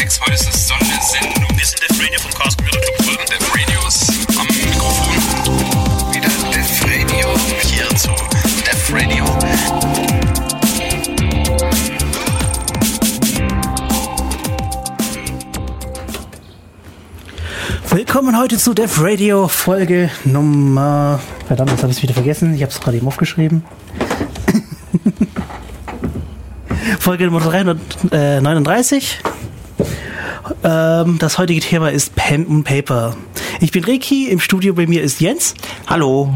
6. Heute ist es Sondersendung. Wir sind Def Radio vom Chaos Computer Club Ulm. Def Radios am Mikrofon. Wieder Def Radio. Hier zu Def Radio. Willkommen heute zu Def Radio Folge Nummer. Verdammt, jetzt habe ich es wieder vergessen. Ich habe es gerade eben aufgeschrieben. Folge Nummer 339. Ähm, das heutige Thema ist Pen und Paper. Ich bin Reiki, im Studio bei mir ist Jens. Hallo.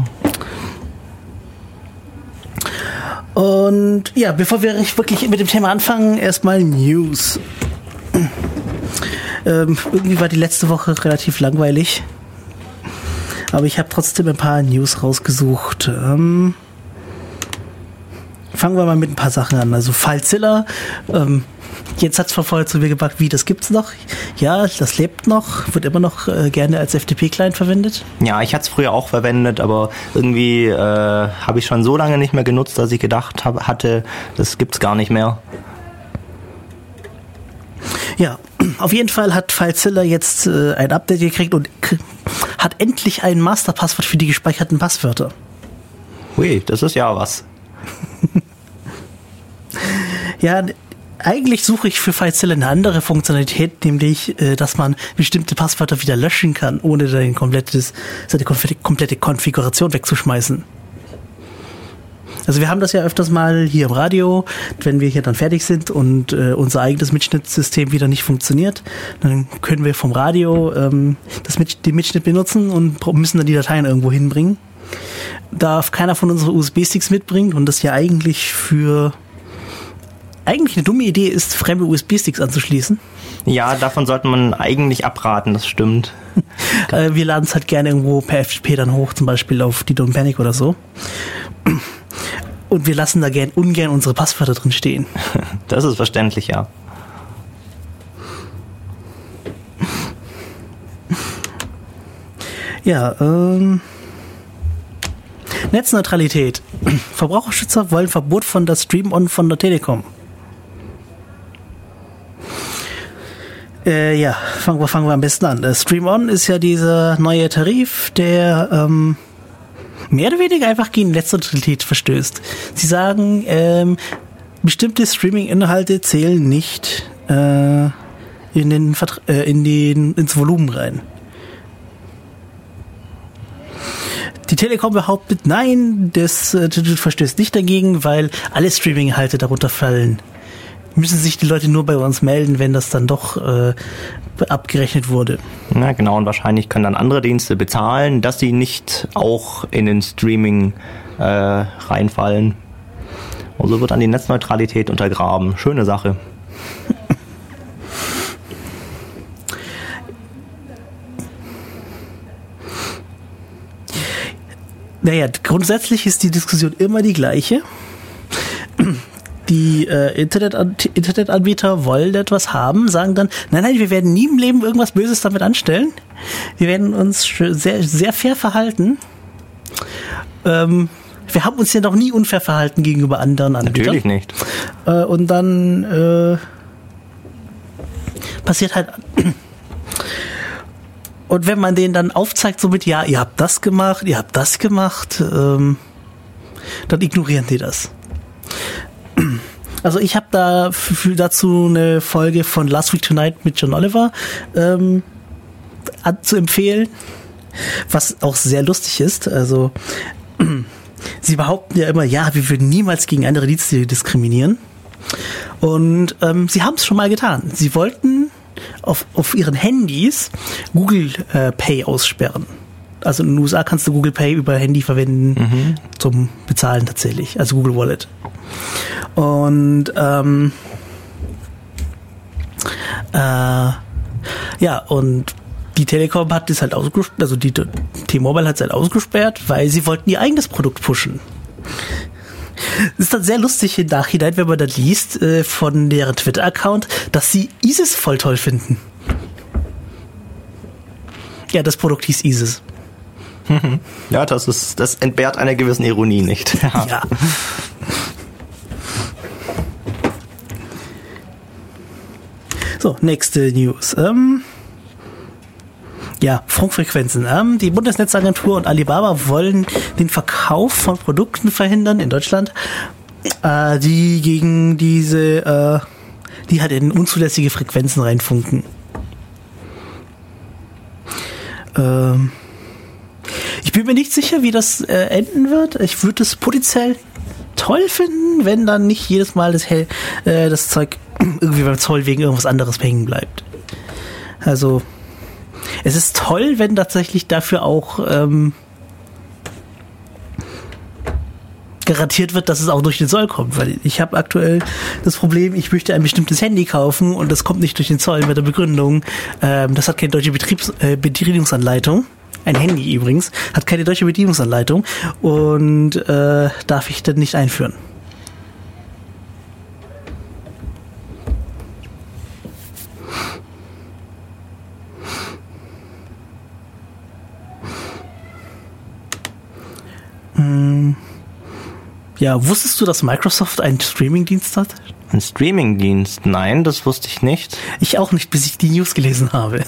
Und ja, bevor wir wirklich mit dem Thema anfangen, erstmal News. Ähm, irgendwie war die letzte Woche relativ langweilig. Aber ich habe trotzdem ein paar News rausgesucht. Ähm, fangen wir mal mit ein paar Sachen an. Also FileZilla. Ähm, jetzt hat es vorher zu mir gebracht, wie, das gibt's noch? Ja, das lebt noch, wird immer noch äh, gerne als FTP-Client verwendet. Ja, ich hatte es früher auch verwendet, aber irgendwie äh, habe ich schon so lange nicht mehr genutzt, dass ich gedacht hab, hatte, das gibt's gar nicht mehr. Ja, auf jeden Fall hat FileZilla jetzt äh, ein Update gekriegt und hat endlich ein Masterpasswort für die gespeicherten Passwörter. Hui, das ist ja was. ja, eigentlich suche ich für FileZilla eine andere Funktionalität, nämlich, äh, dass man bestimmte Passwörter wieder löschen kann, ohne sein komplettes, seine komplette Konfiguration wegzuschmeißen. Also wir haben das ja öfters mal hier im Radio, wenn wir hier dann fertig sind und äh, unser eigenes Mitschnittsystem wieder nicht funktioniert, dann können wir vom Radio ähm, das Mit den Mitschnitt benutzen und müssen dann die Dateien irgendwo hinbringen. Darf keiner von unseren USB-Sticks mitbringen und das ja eigentlich für eigentlich eine dumme Idee ist, fremde USB-Sticks anzuschließen. Ja, davon sollte man eigentlich abraten, das stimmt. Äh, wir laden es halt gerne irgendwo per FTP dann hoch, zum Beispiel auf die Don't Panic oder so. Und wir lassen da gern, ungern unsere Passwörter drin stehen. Das ist verständlich, ja. Ja, ähm. Netzneutralität. Verbraucherschützer wollen Verbot von der Stream-On von der Telekom. Äh, ja, fangen wir, fangen wir am besten an. Stream-On ist ja dieser neue Tarif, der ähm, mehr oder weniger einfach gegen Netzneutralität verstößt. Sie sagen, ähm, bestimmte Streaming-Inhalte zählen nicht äh, in den, äh, in den ins Volumen rein. Die Telekom behauptet, nein, das äh, verstößt nicht dagegen, weil alle Streaming-Inhalte darunter fallen. Müssen sich die Leute nur bei uns melden, wenn das dann doch äh, abgerechnet wurde. Na genau, und wahrscheinlich können dann andere Dienste bezahlen, dass sie nicht auch in den Streaming äh, reinfallen. Und so wird dann die Netzneutralität untergraben. Schöne Sache. Naja, grundsätzlich ist die Diskussion immer die gleiche die äh, Internet Internetanbieter wollen etwas haben, sagen dann, nein, nein, wir werden nie im Leben irgendwas Böses damit anstellen. Wir werden uns sehr, sehr fair verhalten. Ähm, wir haben uns ja noch nie unfair verhalten gegenüber anderen Anbietern. Natürlich nicht. Äh, und dann äh, passiert halt. Und wenn man denen dann aufzeigt, so mit, ja, ihr habt das gemacht, ihr habt das gemacht, ähm, dann ignorieren die das. Also ich habe da dazu eine Folge von Last Week Tonight mit John Oliver ähm, zu empfehlen, was auch sehr lustig ist. Also sie behaupten ja immer, ja, wir würden niemals gegen andere Dienste diskriminieren. Und ähm, sie haben es schon mal getan. Sie wollten auf, auf ihren Handys Google äh, Pay aussperren. Also in den USA kannst du Google Pay über Handy verwenden mhm. zum Bezahlen tatsächlich, also Google Wallet. Und ähm, äh, ja, und die Telekom hat das halt ausgesperrt, also die T-Mobile hat es halt ausgesperrt, weil sie wollten ihr eigenes Produkt pushen. Das ist dann sehr lustig im Nachhinein, wenn man dann liest äh, von deren Twitter-Account, dass sie ISIS voll toll finden. Ja, das Produkt hieß ISIS. Ja, das ist, das entbehrt einer gewissen Ironie nicht. Ja. ja. So, nächste News. Ähm, ja, Funkfrequenzen. Ähm, die Bundesnetzagentur und Alibaba wollen den Verkauf von Produkten verhindern in Deutschland, äh, die gegen diese, äh, die halt in unzulässige Frequenzen reinfunken. Ähm, ich bin mir nicht sicher, wie das äh, enden wird. Ich würde es potenziell toll finden, wenn dann nicht jedes Mal das, Hell, äh, das Zeug irgendwie beim Zoll wegen irgendwas anderes hängen bleibt. Also, es ist toll, wenn tatsächlich dafür auch ähm, garantiert wird, dass es auch durch den Zoll kommt. Weil ich habe aktuell das Problem, ich möchte ein bestimmtes Handy kaufen und das kommt nicht durch den Zoll mit der Begründung, ähm, das hat keine deutsche Betriebs äh, Bedienungsanleitung. Ein Handy übrigens, hat keine deutsche Bedienungsanleitung und äh, darf ich dann nicht einführen. Hm. Ja, wusstest du, dass Microsoft einen Streamingdienst hat? Ein Streamingdienst? Nein, das wusste ich nicht. Ich auch nicht, bis ich die News gelesen habe.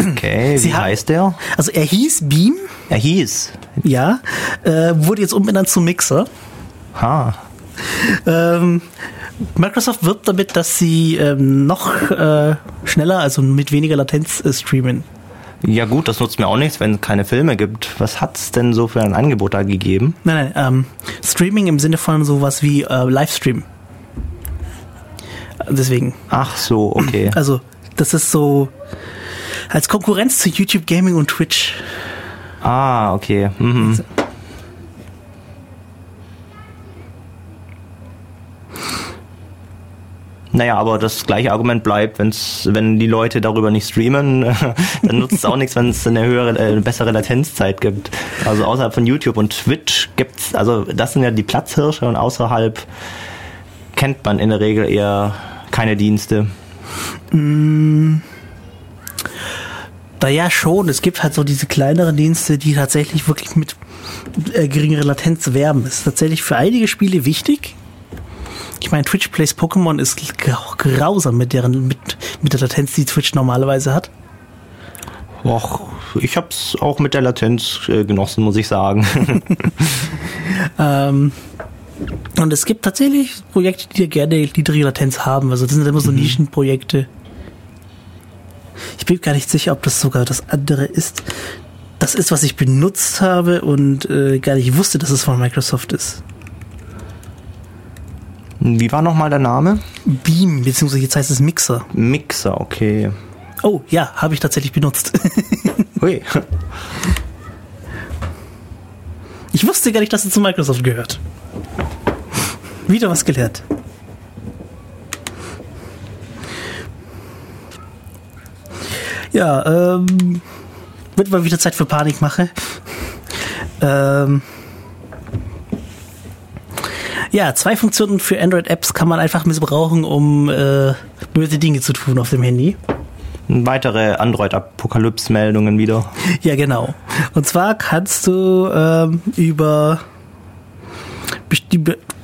Okay, Sie wie haben- heißt der? Also er hieß Beam, Er hieß. ja, äh, wurde jetzt umbenannt zu Mixer. Ha. Ähm, Microsoft wirbt damit, dass sie ähm, noch äh, schneller, also mit weniger Latenz äh, streamen. Ja gut, das nutzt mir auch nichts, wenn es keine Filme gibt. Was hat's denn so für ein Angebot da gegeben? Nein, nein, ähm, Streaming im Sinne von sowas wie äh, Livestream. Deswegen. Ach so, okay. Also, das ist so als Konkurrenz zu YouTube Gaming und Twitch. Ah, okay. Mhm. Naja, aber das gleiche Argument bleibt, wenn's, wenn die Leute darüber nicht streamen, dann nutzt es auch nichts, wenn es eine höhere, äh, eine bessere Latenzzeit gibt. Also außerhalb von YouTube und Twitch gibt's, also das sind ja die Platzhirsche und außerhalb kennt man in der Regel eher keine Dienste. Da ja schon, es gibt halt so diese kleineren Dienste, die tatsächlich wirklich mit äh, geringerer Latenz werben. Ist tatsächlich für einige Spiele wichtig. Ich meine, Twitch Plays Pokémon ist grau- grausam mit deren mit, mit der Latenz, die Twitch normalerweise hat. Och, ich hab's auch mit der Latenz äh, genossen, muss ich sagen. Ähm, und es gibt tatsächlich Projekte, die gerne niedrige Latenz haben. Also das sind immer so Nischenprojekte. Ich bin gar nicht sicher, ob das sogar das andere ist. Das ist, was ich benutzt habe und äh, gar nicht wusste, dass es von Microsoft ist. Wie war nochmal der Name? Beam, beziehungsweise jetzt heißt es Mixer. Mixer, okay. Oh, ja, habe ich tatsächlich benutzt. Hui. Ich wusste gar nicht, dass es zu Microsoft gehört. Wieder was gelernt. Ja, ähm, wird mal wieder Zeit für Panikmache. Ähm, ja, zwei Funktionen für Android-Apps kann man einfach missbrauchen, um äh, böse Dinge zu tun auf dem Handy. Weitere Android-Apokalypse-Meldungen wieder. Ja, genau. Und zwar kannst du ähm, über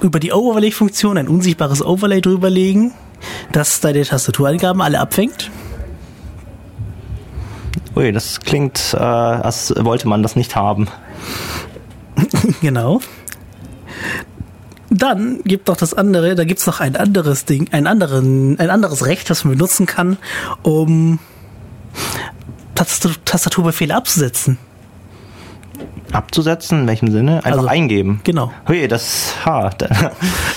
über die Overlay-Funktion ein unsichtbares Overlay drüberlegen, das deine Tastatureingaben alle abfängt. Ui, das klingt, äh, als wollte man das nicht haben. genau. Dann gibt noch das andere, da gibt's noch ein anderes Ding, ein, anderen, ein anderes Recht, das man benutzen kann, um Tastatur, Tastaturbefehle abzusetzen. Abzusetzen, in welchem Sinne? Einfach Also- eingeben. Genau. Hui, das, ha, da,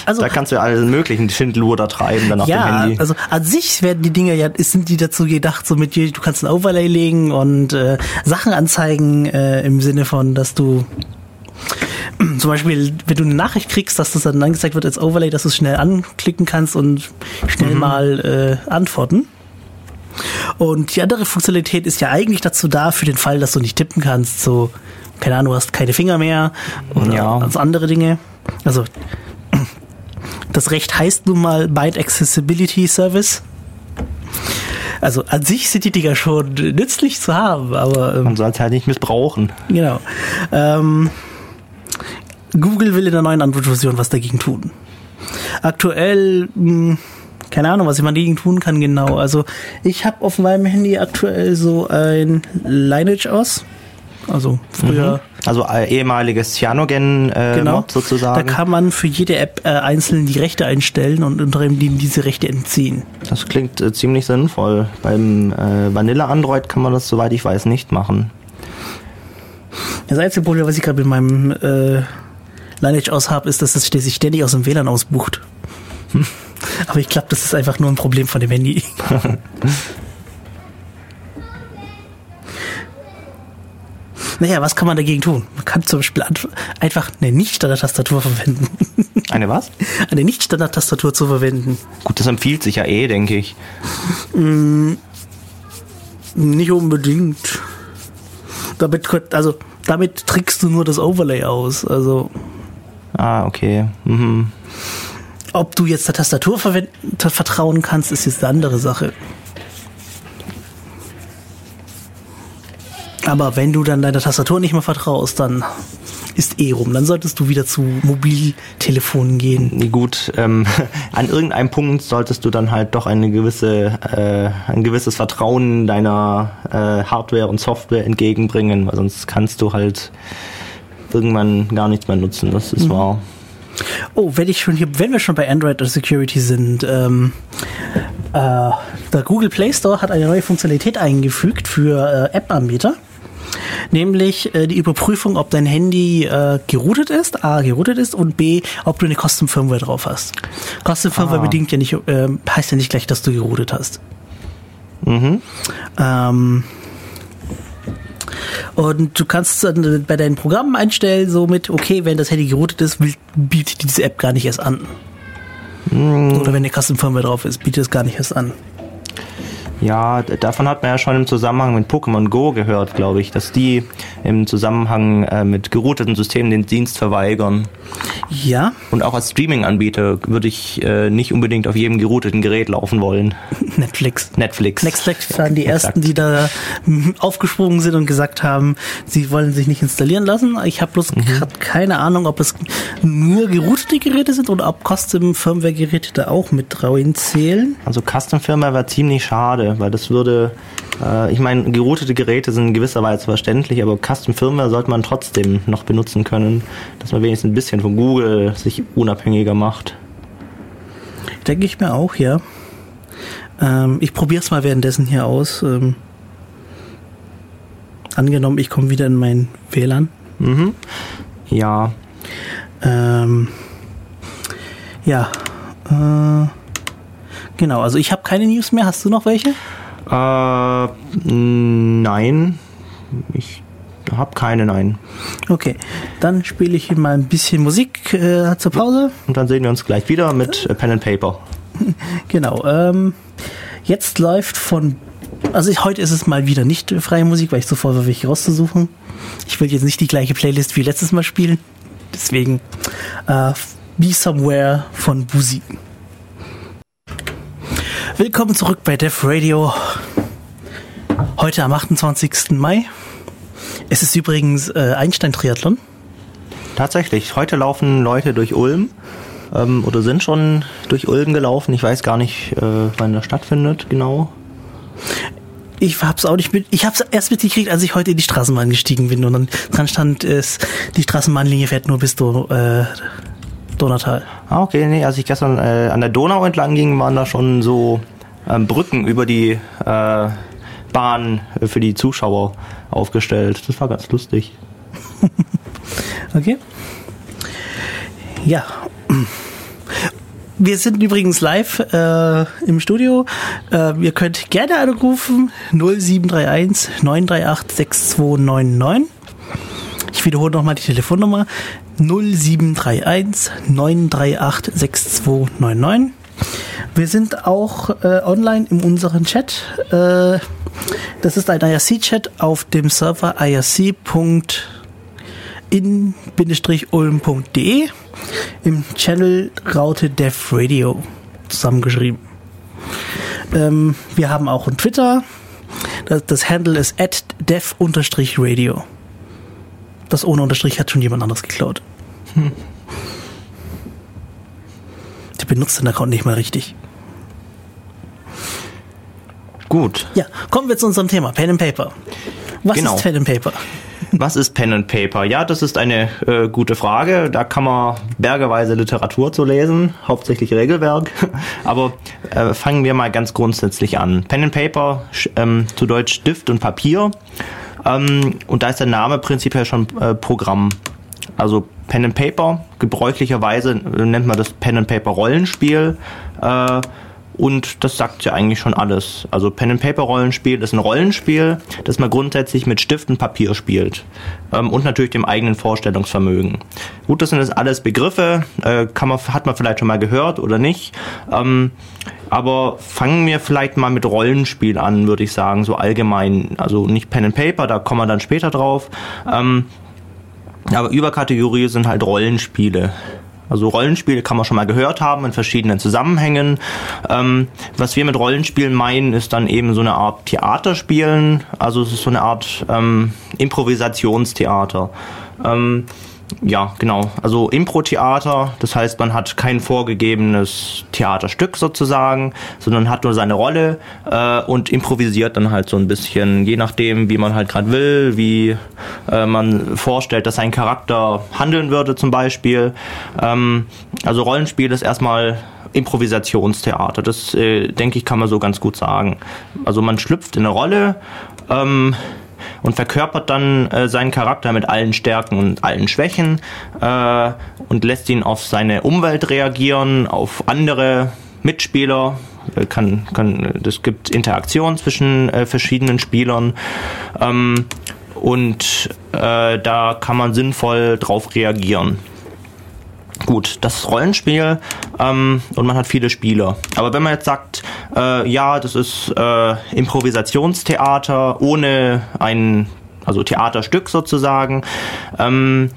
Also- da kannst du ja alle möglichen Schindluder treiben dann auf dem Ja, Handy. also an sich werden die Dinger ja, sind die dazu gedacht, so mit dir, du kannst ein Overlay legen und äh, Sachen anzeigen äh, im Sinne von, dass du zum Beispiel, wenn du eine Nachricht kriegst, dass das dann angezeigt wird als Overlay, dass du es schnell anklicken kannst und schnell mal äh, antworten. Und die andere Funktionalität ist ja eigentlich dazu da, für den Fall, dass du nicht tippen kannst, so, keine Ahnung, du hast keine Finger mehr oder Ja. also andere Dinge. Also das Recht heißt nun mal Byte Accessibility Service. Also an sich sind die Dinger schon nützlich zu haben, aber ähm, Man soll es halt nicht missbrauchen. genau. Ähm, Google will in der neuen Android-Version was dagegen tun. Aktuell mh, keine Ahnung, was ich mal dagegen tun kann genau. Also ich habe auf meinem Handy aktuell so ein Lineage aus. Also früher. Mhm. Also äh, ehemaliges Cyanogen äh, Genau. Mod sozusagen. Da kann man für jede App äh, einzeln die Rechte einstellen und unter dem diese Rechte entziehen. das klingt äh, ziemlich sinnvoll. Beim äh, Vanilla Android kann man das, soweit ich weiß, nicht machen. Das einzige Problem, was ich gerade mit meinem äh, Lineage aus habe, ist, dass es sich ständig aus dem WLAN ausbucht. Aber ich glaube, das ist einfach nur ein Problem von dem Handy. naja, was kann man dagegen tun? Man kann zum Beispiel einfach eine Nicht-Standard-Tastatur verwenden. Eine was? eine Nicht-Standard-Tastatur zu verwenden. Gut, das empfiehlt sich ja eh, denke ich. Nicht unbedingt. Damit, also, damit trickst du nur das Overlay aus. Also, Ah, okay. Mhm. ob du jetzt der Tastatur vertrauen kannst, ist jetzt eine andere Sache. Aber wenn du dann deiner Tastatur nicht mehr vertraust, dann ist eh rum. Dann solltest du wieder zu Mobiltelefonen gehen. Gut, ähm, an irgendeinem Punkt solltest du dann halt doch eine gewisse, äh, ein gewisses Vertrauen deiner äh, Hardware und Software entgegenbringen, weil sonst kannst du halt irgendwann gar nichts mehr nutzen. Das ist wahr. Oh, wenn ich schon hier, wenn wir schon bei Android und Security sind, ähm, äh, der Google Play Store hat eine neue Funktionalität eingefügt für äh, App-Anbieter. Nämlich äh, die Überprüfung, ob dein Handy äh, geroutet ist, A, geroutet ist und B, ob du eine Custom Firmware drauf hast. Custom Firmware Ah. bedingt ja nicht, äh, heißt ja nicht gleich, dass du geroutet hast. Mhm. Ähm, und du kannst dann bei deinen Programmen einstellen, so mit, okay, wenn das Handy geroutet ist, bietet diese App gar nicht erst an. Oder wenn eine Custom Firmware drauf ist, bietet es gar nicht erst an. Ja, davon hat man ja schon im Zusammenhang mit Pokémon Go gehört, glaube ich, dass die im Zusammenhang äh, mit gerouteten Systemen den Dienst verweigern. Ja, Und auch als Streaming-Anbieter würde ich äh, nicht unbedingt auf jedem gerouteten Gerät laufen wollen. Netflix. Netflix. Netflix waren die Exakt. ersten, die da mm, aufgesprungen sind und gesagt haben, sie wollen sich nicht installieren lassen. Ich habe bloß grad keine Ahnung, ob es nur geroutete Geräte sind oder ob Custom Firmware Geräte da auch mit rein zählen. Also Custom Firmware wäre ziemlich schade, weil das würde, äh, ich meine, geroutete Geräte sind in gewisser Weise verständlich, aber Custom Firmware sollte man trotzdem noch benutzen können, dass man wenigstens ein bisschen von Google sich unabhängiger macht. Denke ich mir auch, ja. Ähm, ich probiere es mal währenddessen hier aus. Ähm, angenommen, ich komme wieder in mein WLAN. Mhm. Ja, Ähm, ja. Äh, genau, also ich habe keine News mehr. Hast du noch welche? äh, nein, ich habe keine, nein. Okay, dann spiele ich mal ein bisschen Musik äh, zur Pause. Und dann sehen wir uns gleich wieder mit äh, Pen and Paper. Genau. Ähm, jetzt läuft von. Also ich, heute ist es mal wieder nicht freie Musik, weil ich zu faul war, welche rauszusuchen. Ich will jetzt nicht die gleiche Playlist wie letztes Mal spielen. Deswegen äh, Be Somewhere von Busi. Willkommen zurück bei Def Radio. Heute am 28. Mai. Es ist übrigens äh, Einstein-Triathlon. Tatsächlich, heute laufen Leute durch Ulm ähm, oder sind schon durch Ulm gelaufen. Ich weiß gar nicht, äh, wann das stattfindet, genau. Ich hab's auch nicht mit, ich hab's erst mitgekriegt, als ich heute in die Straßenbahn gestiegen bin und dann dran stand, es, die Straßenbahnlinie fährt nur bis Don, äh, Donautal. Ah, okay, nee, als ich gestern äh, an der Donau entlang ging, waren da schon so ähm, Brücken über die äh, Bahn äh, für die Zuschauer aufgestellt. Das war ganz lustig. Okay. Ja. Wir sind übrigens live äh, im Studio. Äh, ihr könnt gerne anrufen 0731 938 6299. Ich wiederhole nochmal die Telefonnummer 0731 938 6299. Wir sind auch äh, online in unserem Chat. Äh, das ist ein IRC-Chat auf dem Server irc.in-ulm.de im Channel Raute Dev Radio zusammengeschrieben. Ähm, wir haben auch einen Twitter. Das, das Handle ist at dev-radio. Das ohne Unterstrich hat schon jemand anderes geklaut. Der benutzt den Account nicht mal richtig. Gut. Ja, kommen wir zu unserem Thema, Pen and Paper. Was Genau. ist Pen and Paper? Was ist Pen and Paper? Ja, das ist eine äh, gute Frage. Da kann man bergeweise Literatur zu lesen, hauptsächlich Regelwerk. Aber äh, fangen wir mal ganz grundsätzlich an. Pen and Paper, ähm, zu Deutsch Stift und Papier. Ähm, und da ist der Name prinzipiell schon äh, Programm. Also Pen and Paper, gebräuchlicherweise äh, nennt man das Pen and Paper Rollenspiel. Äh, und das sagt ja eigentlich schon alles. Also Pen and Paper Rollenspiel ist ein Rollenspiel, das man grundsätzlich mit Stift und Papier spielt. Ähm, und natürlich dem eigenen Vorstellungsvermögen. Gut, das sind jetzt alles Begriffe, äh, kann man, hat man vielleicht schon mal gehört oder nicht. Ähm, aber fangen wir vielleicht mal mit Rollenspiel an, würde ich sagen, so allgemein. Also nicht Pen and Paper, da kommen wir dann später drauf. Ähm, aber Überkategorie sind halt Rollenspiele. Also Rollenspiele kann man schon mal gehört haben in verschiedenen Zusammenhängen. Ähm, was wir mit Rollenspielen meinen, ist dann eben so eine Art Theaterspielen. Also es ist so eine Art ähm, Improvisationstheater. Ähm, ja, genau. Also Impro-Theater, das heißt, man hat kein vorgegebenes Theaterstück sozusagen, sondern hat nur seine Rolle äh, und improvisiert dann halt so ein bisschen, je nachdem, wie man halt gerade will, wie äh, man vorstellt, dass sein Charakter handeln würde zum Beispiel. Ähm, also Rollenspiel ist erstmal Improvisationstheater. Das, äh, denke ich, kann man so ganz gut sagen. Also man schlüpft in eine Rolle, ähm, und verkörpert dann äh, seinen Charakter mit allen Stärken und allen Schwächen äh, und lässt ihn auf seine Umwelt reagieren, auf andere Mitspieler. Äh, Kann, kann, es gibt Interaktion zwischen äh, verschiedenen Spielern ähm, und äh, da kann man sinnvoll drauf reagieren. Gut, das ist Rollenspiel ähm, und man hat viele Spieler. Aber wenn man jetzt sagt, äh, ja, das ist äh, Improvisationstheater ohne ein also Theaterstück sozusagen, ähm,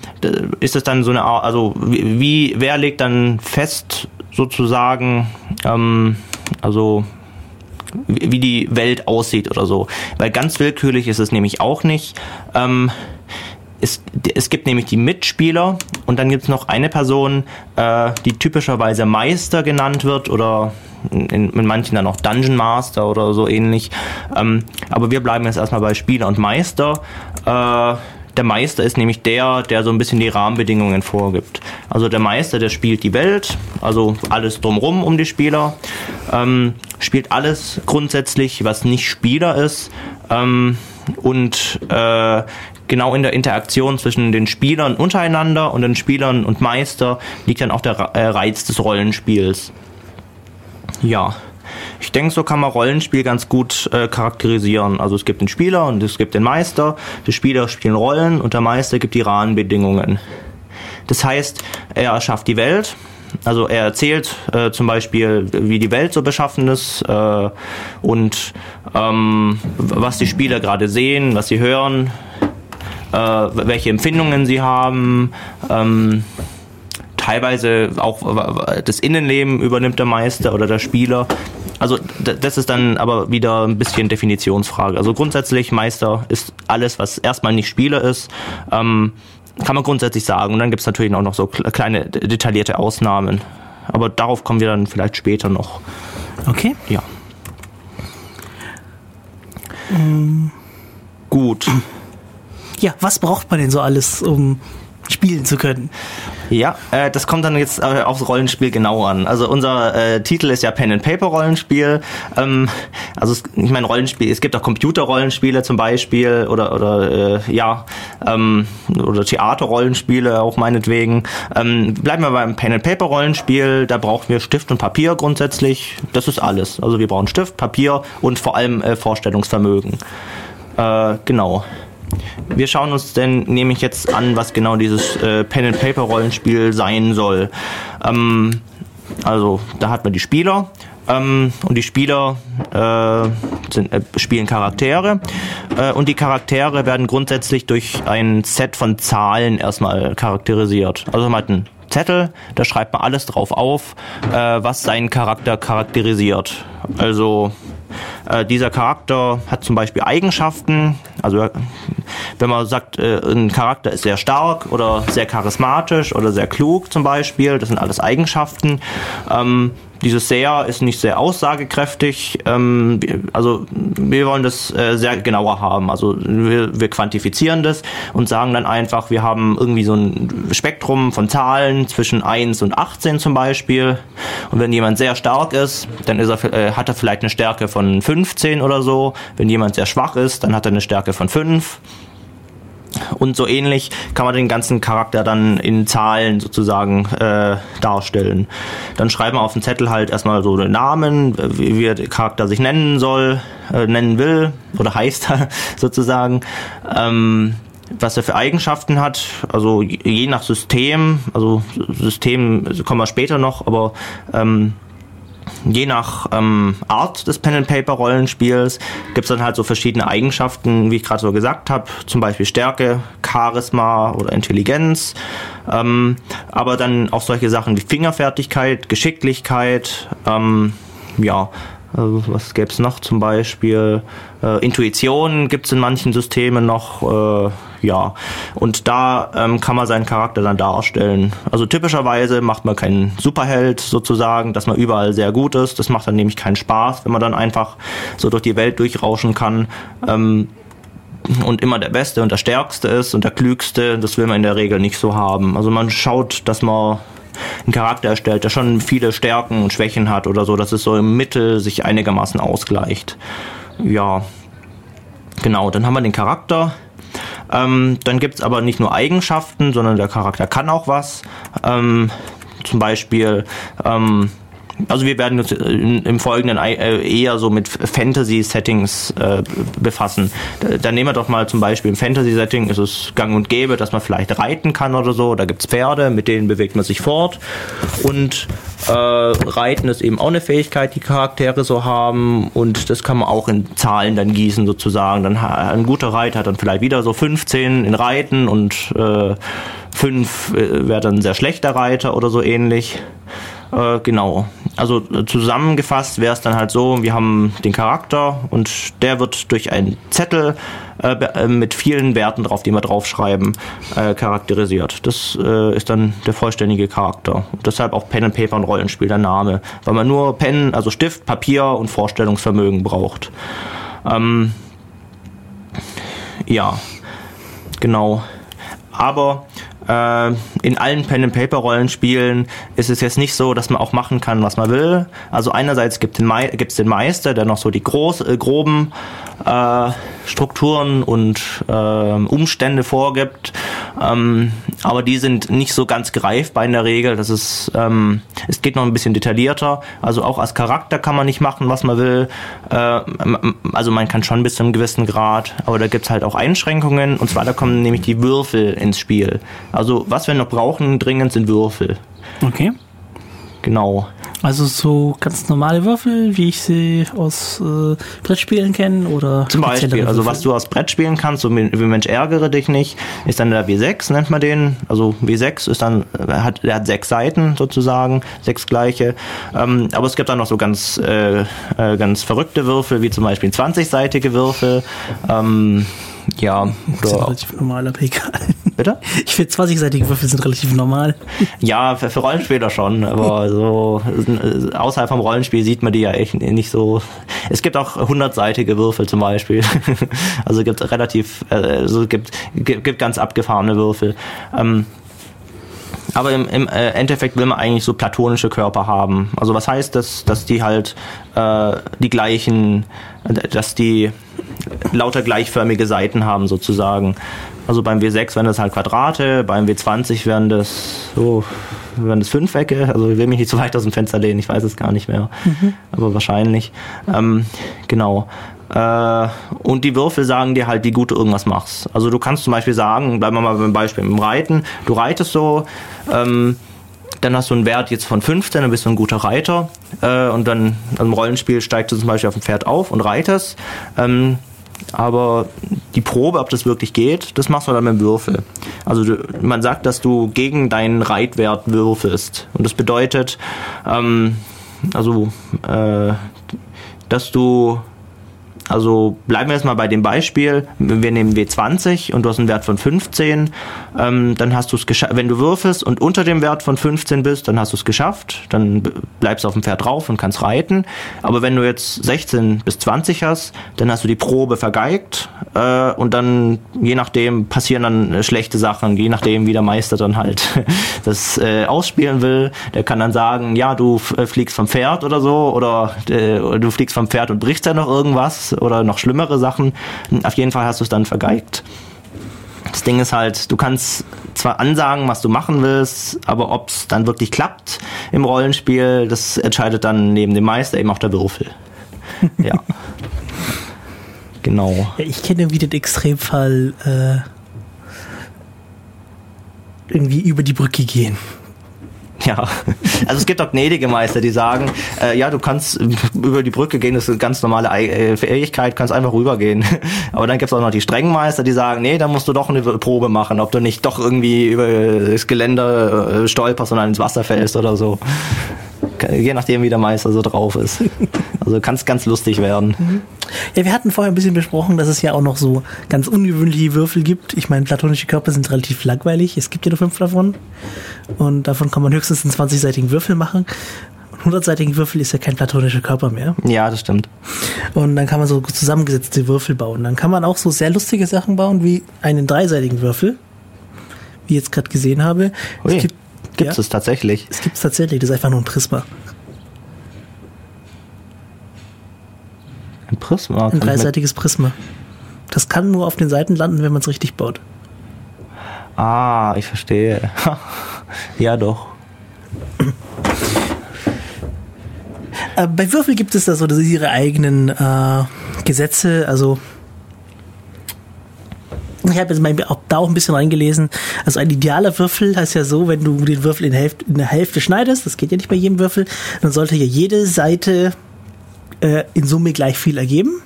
ist es dann so eine Art, also wie, wer legt dann fest sozusagen, ähm, also wie wie die Welt aussieht oder so. Weil ganz willkürlich ist es nämlich auch nicht. Ähm, es, es gibt nämlich die Mitspieler und dann gibt es noch eine Person, äh, die typischerweise Meister genannt wird oder in, in manchen dann auch Dungeon Master oder so ähnlich. Ähm, aber wir bleiben jetzt erstmal bei Spieler und Meister. Äh, der Meister ist nämlich der, der so ein bisschen die Rahmenbedingungen vorgibt. Also der Meister, der spielt die Welt, also alles drumrum um die Spieler, ähm, spielt alles grundsätzlich, was nicht Spieler ist. Ähm, und äh, genau in der Interaktion zwischen den Spielern untereinander und den Spielern und Meister liegt dann auch der äh, Reiz des Rollenspiels. Ja. Ich denke, so kann man Rollenspiel ganz gut äh, charakterisieren. Also es gibt den Spieler und es gibt den Meister. Die Spieler spielen Rollen und der Meister gibt die Rahmenbedingungen. Das heißt, er erschafft die Welt. Also er erzählt äh, zum Beispiel, wie die Welt so beschaffen ist äh, und ähm, was die Spieler gerade sehen, was sie hören, äh, welche Empfindungen sie haben. Ähm, teilweise auch das Innenleben übernimmt der Meister oder der Spieler. Also das ist dann aber wieder ein bisschen Definitionsfrage. Also grundsätzlich Meister ist alles, was erstmal nicht Spieler ist. Ähm, kann man grundsätzlich sagen. Und dann gibt es natürlich auch noch so kle- kleine detaillierte Ausnahmen. Aber darauf kommen wir dann vielleicht später noch. Okay. Ja. Gut. Ja, was braucht man denn so alles, um spielen zu können? Ja, äh, das kommt dann jetzt äh, aufs Rollenspiel genau an. Also unser äh, Titel ist ja Pen and Paper Rollenspiel. Ähm, also es, ich meine Rollenspiel, es gibt auch Computerrollenspiele zum Beispiel oder oder äh, ja ähm, oder Theaterrollenspiele auch meinetwegen. Ähm, bleiben wir beim Pen and Paper Rollenspiel. Da brauchen wir Stift und Papier grundsätzlich. Das ist alles. Also wir brauchen Stift, Papier und vor allem äh, Vorstellungsvermögen. Äh, genau. Wir schauen uns denn nämlich jetzt an, was genau dieses äh, Pen and Paper Rollenspiel sein soll. Ähm, also da hat man die Spieler ähm, und die Spieler äh, sind, äh, spielen Charaktere äh, und die Charaktere werden grundsätzlich durch ein Set von Zahlen erstmal charakterisiert. Also man hat einen Zettel, da schreibt man alles drauf auf, äh, was seinen Charakter charakterisiert. Also äh, dieser Charakter hat zum Beispiel Eigenschaften, also wenn man sagt, äh, ein Charakter ist sehr stark oder sehr charismatisch oder sehr klug zum Beispiel, das sind alles Eigenschaften. Ähm, dieses sehr ist nicht sehr aussagekräftig. Ähm, also wir wollen das äh, sehr genauer haben. Also wir, wir quantifizieren das und sagen dann einfach, wir haben irgendwie so ein Spektrum von Zahlen zwischen 1 und 18 zum Beispiel. Und wenn jemand sehr stark ist, dann ist er, äh, hat er vielleicht eine Stärke von 15 oder so. Wenn jemand sehr schwach ist, dann hat er eine Stärke von 5. Und so ähnlich kann man den ganzen Charakter dann in Zahlen sozusagen äh, darstellen. Dann schreiben wir auf den Zettel halt erstmal so den Namen, wie, wie der Charakter sich nennen soll, äh, nennen will oder heißt sozusagen. Ähm, was er für Eigenschaften hat, also je nach System, also System kommen wir später noch, aber ähm, je nach ähm, Art des Pen-and-Paper-Rollenspiels gibt es dann halt so verschiedene Eigenschaften, wie ich gerade so gesagt habe, zum Beispiel Stärke, Charisma oder Intelligenz, ähm, aber dann auch solche Sachen wie Fingerfertigkeit, Geschicklichkeit, ähm, ja, also was gäbe es noch zum Beispiel? Äh, Intuition gibt es in manchen Systemen noch. Äh, ja, und da ähm, kann man seinen Charakter dann darstellen. Also typischerweise macht man keinen Superheld sozusagen, dass man überall sehr gut ist. Das macht dann nämlich keinen Spaß, wenn man dann einfach so durch die Welt durchrauschen kann. Ähm, und immer der Beste und der Stärkste ist und der Klügste, das will man in der Regel nicht so haben. Also man schaut, dass man einen Charakter erstellt, der schon viele Stärken und Schwächen hat oder so, dass es so im Mittel sich einigermaßen ausgleicht. Ja, genau, dann haben wir den Charakter. Ähm, dann gibt es aber nicht nur Eigenschaften, sondern der Charakter kann auch was. Ähm, zum Beispiel ähm, also wir werden uns im Folgenden äh, eher so mit Fantasy-Settings äh, befassen. Da, nehmen wir doch mal zum Beispiel im Fantasy-Setting ist es gang und gäbe, dass man vielleicht reiten kann oder so. Da gibt es Pferde, mit denen bewegt man sich fort. Und äh, Reiten ist eben auch eine Fähigkeit, die Charaktere so haben. Und das kann man auch in Zahlen dann gießen sozusagen. Dann ein guter Reiter hat dann vielleicht wieder so 15 in Reiten und äh, 5 äh, wäre dann ein sehr schlechter Reiter oder so ähnlich. Äh, genau. Also äh, zusammengefasst wäre es dann halt so, wir haben den Charakter und der wird durch einen Zettel äh, äh, mit vielen Werten drauf, die wir draufschreiben, äh, charakterisiert. Das äh, ist dann der vollständige Charakter. Und deshalb auch Pen and Paper und Rollenspiel der Name, weil man nur Pen, also Stift, Papier und Vorstellungsvermögen braucht. Ähm, ja, genau. Aber äh, in allen Pen-and-Paper-Rollenspielen ist es jetzt nicht so, dass man auch machen kann, was man will. Also einerseits gibt es den, Meister, der noch so die groß, äh, groben äh, Strukturen und äh, Umstände vorgibt, ähm, aber die sind nicht so ganz greifbar in der Regel. Das ist, ähm, es geht noch ein bisschen detaillierter. Also auch als Charakter kann man nicht machen, was man will. Äh, also man kann schon bis zu einem gewissen Grad, aber da gibt es halt auch Einschränkungen. Und zwar da kommen nämlich die Würfel ins Spiel. Also was wir noch brauchen dringend sind Würfel. Okay. Genau. Also so ganz normale Würfel, wie ich sie aus äh, Brettspielen kenne oder zum Beispiel. Also was du aus Brettspielen kannst, so wie Mensch ärgere dich nicht, ist dann der W6 nennt man den. Also W6 ist dann hat der hat sechs Seiten sozusagen, sechs gleiche. Ähm, aber es gibt dann noch so ganz äh, äh, ganz verrückte Würfel, wie zum Beispiel 20-seitige Würfel. Ähm, ja. Das ist relativ normaler PK. Bitte? Ich finde 20-seitige Würfel sind relativ normal. Ja, für, für Rollenspieler schon, aber so außerhalb vom Rollenspiel sieht man die ja echt nicht so. Es gibt auch 100-seitige Würfel zum Beispiel. Also gibt relativ, also gibt, gibt ganz abgefahrene Würfel. Ähm, aber im, im äh, Endeffekt will man eigentlich so platonische Körper haben. Also was heißt das, dass die halt äh, die gleichen, dass die lauter gleichförmige Seiten haben sozusagen. Also beim W6 wären das halt Quadrate, beim W20 wären das so, wären das Fünfecke. Also ich will mich nicht so weit aus dem Fenster lehnen, ich weiß es gar nicht mehr. Mhm. Aber wahrscheinlich. Ähm, genau. Äh, und die Würfel sagen dir halt, wie gut du irgendwas machst. Also du kannst zum Beispiel sagen, bleiben wir mal beim Beispiel im Reiten, du reitest so, ähm, dann hast du einen Wert jetzt von 15, dann bist du ein guter Reiter äh, und dann im Rollenspiel steigst du zum Beispiel auf dem Pferd auf und reitest. Ähm, aber die Probe, ob das wirklich geht, das machst du dann mit dem Würfel. Also du, man sagt, dass du gegen deinen Reitwert würfelst. Und das bedeutet, ähm, also, äh, dass du Also bleiben wir jetzt mal bei dem Beispiel. Wir nehmen W20 und du hast einen Wert von 15. Ähm, dann hast du es geschafft. Wenn du würfelst und unter dem Wert von 15 bist, dann hast du es geschafft. Dann bleibst du auf dem Pferd drauf und kannst reiten. Aber wenn du jetzt 16 bis 20 hast, dann hast du die Probe vergeigt. Äh, und dann, je nachdem, passieren dann äh, schlechte Sachen. Je nachdem, wie der Meister dann halt das äh, ausspielen will. Der kann dann sagen, ja, du fliegst vom Pferd oder so. Oder äh, du fliegst vom Pferd und brichst dann noch irgendwas oder noch schlimmere Sachen. Auf jeden Fall hast du es dann vergeigt. Das Ding ist halt, du kannst zwar ansagen, was du machen willst, aber ob es dann wirklich klappt im Rollenspiel, das entscheidet dann neben dem Meister eben auch der Würfel. Ja. genau. Ja, ich kenne wieder den Extremfall äh, irgendwie über die Brücke gehen. Ja, also es gibt auch gnädige Meister, die sagen, äh, ja, du kannst über die Brücke gehen, das ist eine ganz normale äh, Fähigkeit, kannst einfach rübergehen. Aber dann gibt es auch noch die strengen Meister, die sagen, nee, da musst du doch eine Probe machen, ob du nicht doch irgendwie über das Geländer äh, stolperst und dann ins Wasser fällst oder so. Je nachdem, wie der Meister so drauf ist. Also kann es ganz lustig werden. Ja, wir hatten vorher ein bisschen besprochen, dass es ja auch noch so ganz ungewöhnliche Würfel gibt. Ich meine, platonische Körper sind relativ langweilig. Es gibt ja nur fünf davon. Und davon kann man höchstens einen 20-seitigen Würfel machen. Ein 100-seitigen Würfel ist ja kein platonischer Körper mehr. Ja, das stimmt. Und dann kann man so zusammengesetzte Würfel bauen. Dann kann man auch so sehr lustige Sachen bauen, wie einen dreiseitigen Würfel. Wie ich jetzt gerade gesehen habe. Ui. Es gibt Gibt es Ja. es tatsächlich? es gibt's tatsächlich, das ist einfach nur ein Prisma. Ein Prisma? Ein dreiseitiges Prisma. Das kann nur auf den Seiten landen, wenn man es richtig baut. Ah, ich verstehe. ja, doch. Äh, bei Würfel gibt es da so ihre eigenen äh, Gesetze, also ich habe jetzt mal auch da auch ein bisschen reingelesen. Also ein idealer Würfel heißt ja so, wenn du den Würfel in, Hälfte, in der Hälfte schneidest, das geht ja nicht bei jedem Würfel, dann sollte ja jede Seite äh, in Summe gleich viel ergeben.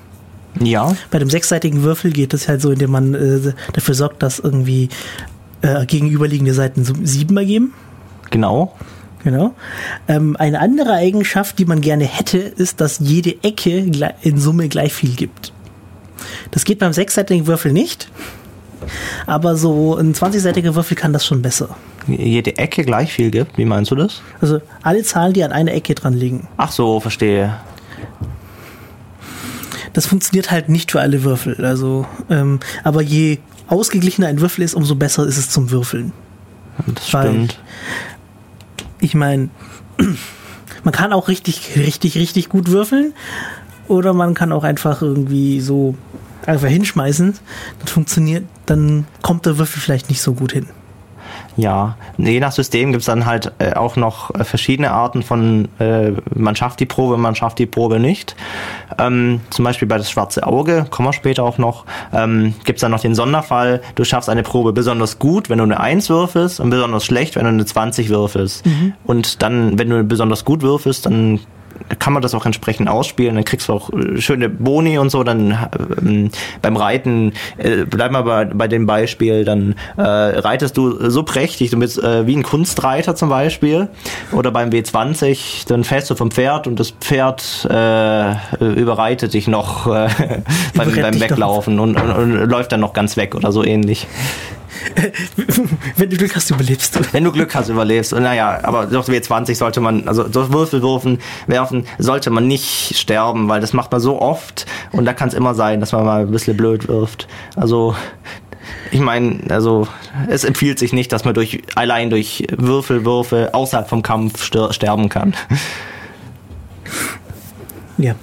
Ja, Bei dem sechsseitigen Würfel geht es halt so, indem man äh, dafür sorgt, dass irgendwie äh, gegenüberliegende Seiten sieben ergeben. genau. Genau. Ähm, eine andere Eigenschaft, die man gerne hätte, ist, dass jede Ecke in Summe gleich viel gibt. Das geht beim sechsseitigen Würfel nicht. Aber so ein 20-seitiger Würfel kann das schon besser. Jede Ecke gleich viel gibt. Wie meinst du das? Also alle Zahlen, die an einer Ecke dran liegen. Ach so, verstehe. Das funktioniert halt nicht für alle Würfel. Also, ähm, aber je ausgeglichener ein Würfel ist, umso besser ist es zum Würfeln. Das Weil- stimmt. Ich meine, man kann auch richtig, richtig, richtig gut würfeln. Oder man kann auch einfach irgendwie so einfach hinschmeißen. Das funktioniert, dann kommt der Würfel vielleicht nicht so gut hin. Ja, je nach System gibt es dann halt äh, auch noch äh, verschiedene Arten von, äh, man schafft die Probe, man schafft die Probe nicht. Ähm, zum Beispiel bei das schwarze Auge, kommen wir später auch noch, ähm, gibt es dann noch den Sonderfall, du schaffst eine Probe besonders gut, wenn du eine 1 würfelst und besonders schlecht, wenn du eine 20 würfelst. Und dann, wenn du besonders gut würfelst, dann kann man das auch entsprechend ausspielen, dann kriegst du auch äh, schöne Boni und so, dann ähm, beim Reiten, äh, bleib mal bei, bei dem Beispiel, dann äh, reitest du so prächtig, du bist äh, wie ein Kunstreiter zum Beispiel, oder beim W20, dann fällst du vom Pferd und das Pferd äh, überreitet dich noch äh, beim, beim. Weglaufen und, und, und läuft dann noch ganz weg oder so ähnlich. Wenn du Glück hast, überlebst du. Wenn du Glück hast, überlebst. Und naja, aber durch W20 sollte man, also durch Würfelwürfen werfen, sollte man nicht sterben, weil das macht man so oft und da kann es immer sein, dass man mal ein bisschen blöd wirft. Also ich meine, also es empfiehlt sich nicht, dass man durch allein durch Würfelwürfe außerhalb vom Kampf sterben kann. Ja.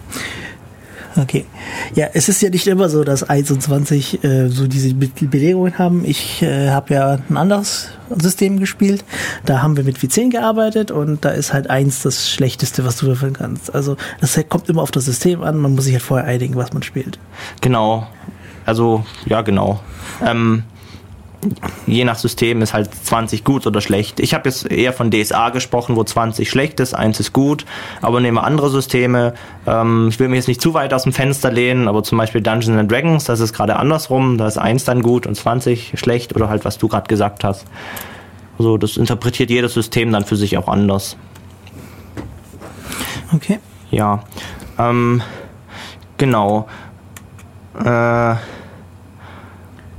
Okay. Ja, es ist ja nicht immer so, dass 1 und 20 äh, so diese Be Belegungen haben. Ich äh, habe ja ein anderes System gespielt. Da haben wir mit W10 gearbeitet und da ist halt 1 das Schlechteste, was du würfeln kannst. Also das kommt immer auf das System an. Man muss sich halt vorher einigen, was man spielt. Genau. Also, ja, genau. Ähm, je nach System ist halt 20 gut oder schlecht. Ich habe jetzt eher von DSA gesprochen, wo 20 schlecht ist, 1 ist gut. Aber nehmen wir andere Systeme. Ähm, ich will mich jetzt nicht zu weit aus dem Fenster lehnen, aber zum Beispiel Dungeons and Dragons, das ist gerade andersrum. Da ist 1 dann gut und 20 schlecht oder halt, was du gerade gesagt hast. Also, das interpretiert jedes System dann für sich auch anders. Okay. Ja, ähm, genau. Äh,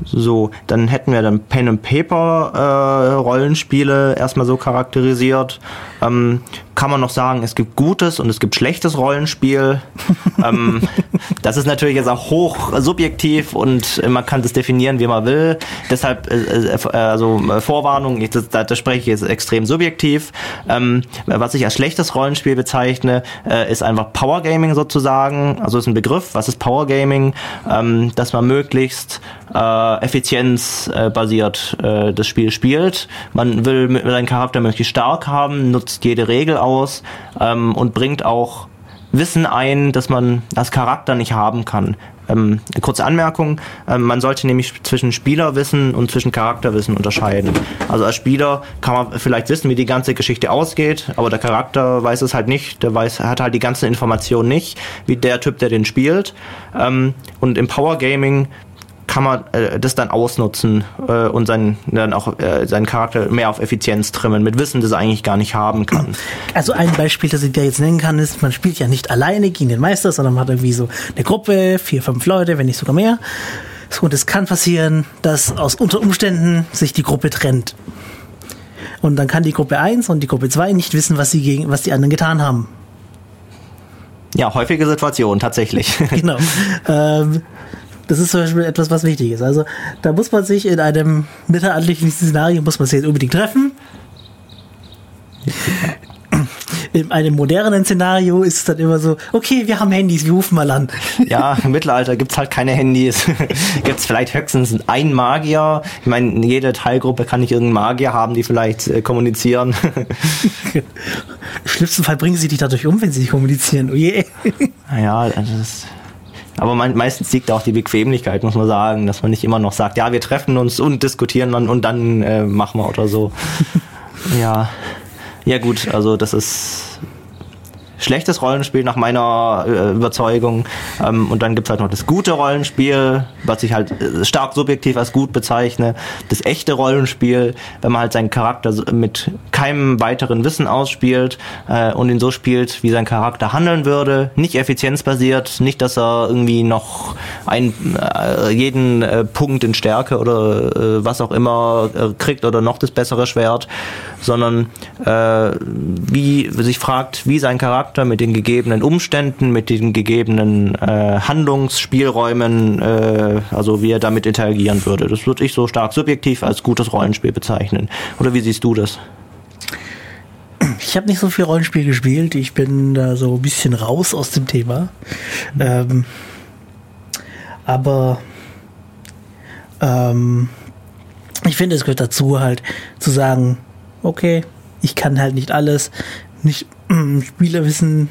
so, dann hätten wir dann Pen and Paper äh, Rollenspiele erstmal so charakterisiert. Ähm, kann man noch sagen, es gibt gutes und es gibt schlechtes Rollenspiel. ähm, das ist natürlich jetzt auch hoch subjektiv und man kann das definieren, wie man will. Deshalb, äh, äh, also äh, Vorwarnung, ich, das, das spreche ich jetzt extrem subjektiv. Ähm, was ich als schlechtes Rollenspiel bezeichne, äh, ist einfach Power Gaming sozusagen. Also ist ein Begriff. Was ist Power Gaming? Ähm, dass man möglichst äh, effizienzbasiert äh, das Spiel spielt. Man will seinen Charakter möglichst stark haben, nutzt jede Regel aus ähm, und bringt auch Wissen ein, das man als Charakter nicht haben kann. Ähm, kurze Anmerkung, ähm, man sollte nämlich zwischen Spielerwissen und zwischen Charakterwissen unterscheiden. Also als Spieler kann man vielleicht wissen, wie die ganze Geschichte ausgeht, aber der Charakter weiß es halt nicht, der weiß, hat halt die ganze Information nicht, wie der Typ, der den spielt. Ähm, und im Power Gaming kann man äh, das dann ausnutzen äh, und seinen, dann auch äh, seinen Charakter mehr auf Effizienz trimmen, mit Wissen, das er eigentlich gar nicht haben kann. Also ein Beispiel, das ich dir jetzt nennen kann, ist, man spielt ja nicht alleine gegen den Meister, sondern man hat irgendwie so eine Gruppe, vier, fünf Leute, wenn nicht sogar mehr. Und es kann passieren, dass aus unter Umständen sich die Gruppe trennt. Und dann kann die Gruppe 1 und die Gruppe 2 nicht wissen, was sie gegen, was die anderen getan haben. Ja, häufige Situation, tatsächlich. Genau. ähm, das ist zum Beispiel etwas, was wichtig ist. Also da muss man sich in einem mittelalterlichen Szenario, muss man sich jetzt unbedingt treffen. In einem modernen Szenario ist es dann immer so, okay, wir haben Handys, wir rufen mal an. Ja, im Mittelalter gibt's halt keine Handys. gibt's vielleicht höchstens einen Magier. Ich meine, jede Teilgruppe kann nicht irgendeinen Magier haben, die vielleicht äh, kommunizieren. Im schlimmsten Fall bringen sie dich dadurch um, wenn sie nicht kommunizieren. Oh je. ja, das ist aber man, meistens liegt auch die Bequemlichkeit, muss man sagen, dass man nicht immer noch sagt, ja, wir treffen uns und diskutieren dann und dann äh, machen wir oder so. ja. Ja gut, also das ist schlechtes Rollenspiel nach meiner äh, Überzeugung. Ähm, und dann gibt's halt noch das gute Rollenspiel, was ich halt äh, stark subjektiv als gut bezeichne. Das echte Rollenspiel, wenn man halt seinen Charakter mit keinem weiteren Wissen ausspielt äh, und ihn so spielt, wie sein Charakter handeln würde. Nicht effizienzbasiert, nicht, dass er irgendwie noch ein, äh, jeden äh, Punkt in Stärke oder äh, was auch immer äh, kriegt oder noch das bessere Schwert, sondern äh, wie sich fragt, wie sein Charakter mit den gegebenen Umständen, mit den gegebenen äh, Handlungsspielräumen, äh, also wie er damit interagieren würde. Das würde ich so stark subjektiv als gutes Rollenspiel bezeichnen. Oder wie siehst du das? Ich habe nicht so viel Rollenspiel gespielt. Ich bin da so ein bisschen raus aus dem Thema. Ähm, aber ähm, ich finde, es gehört dazu halt zu sagen, okay, ich kann halt nicht alles. Nicht Spielerwissen,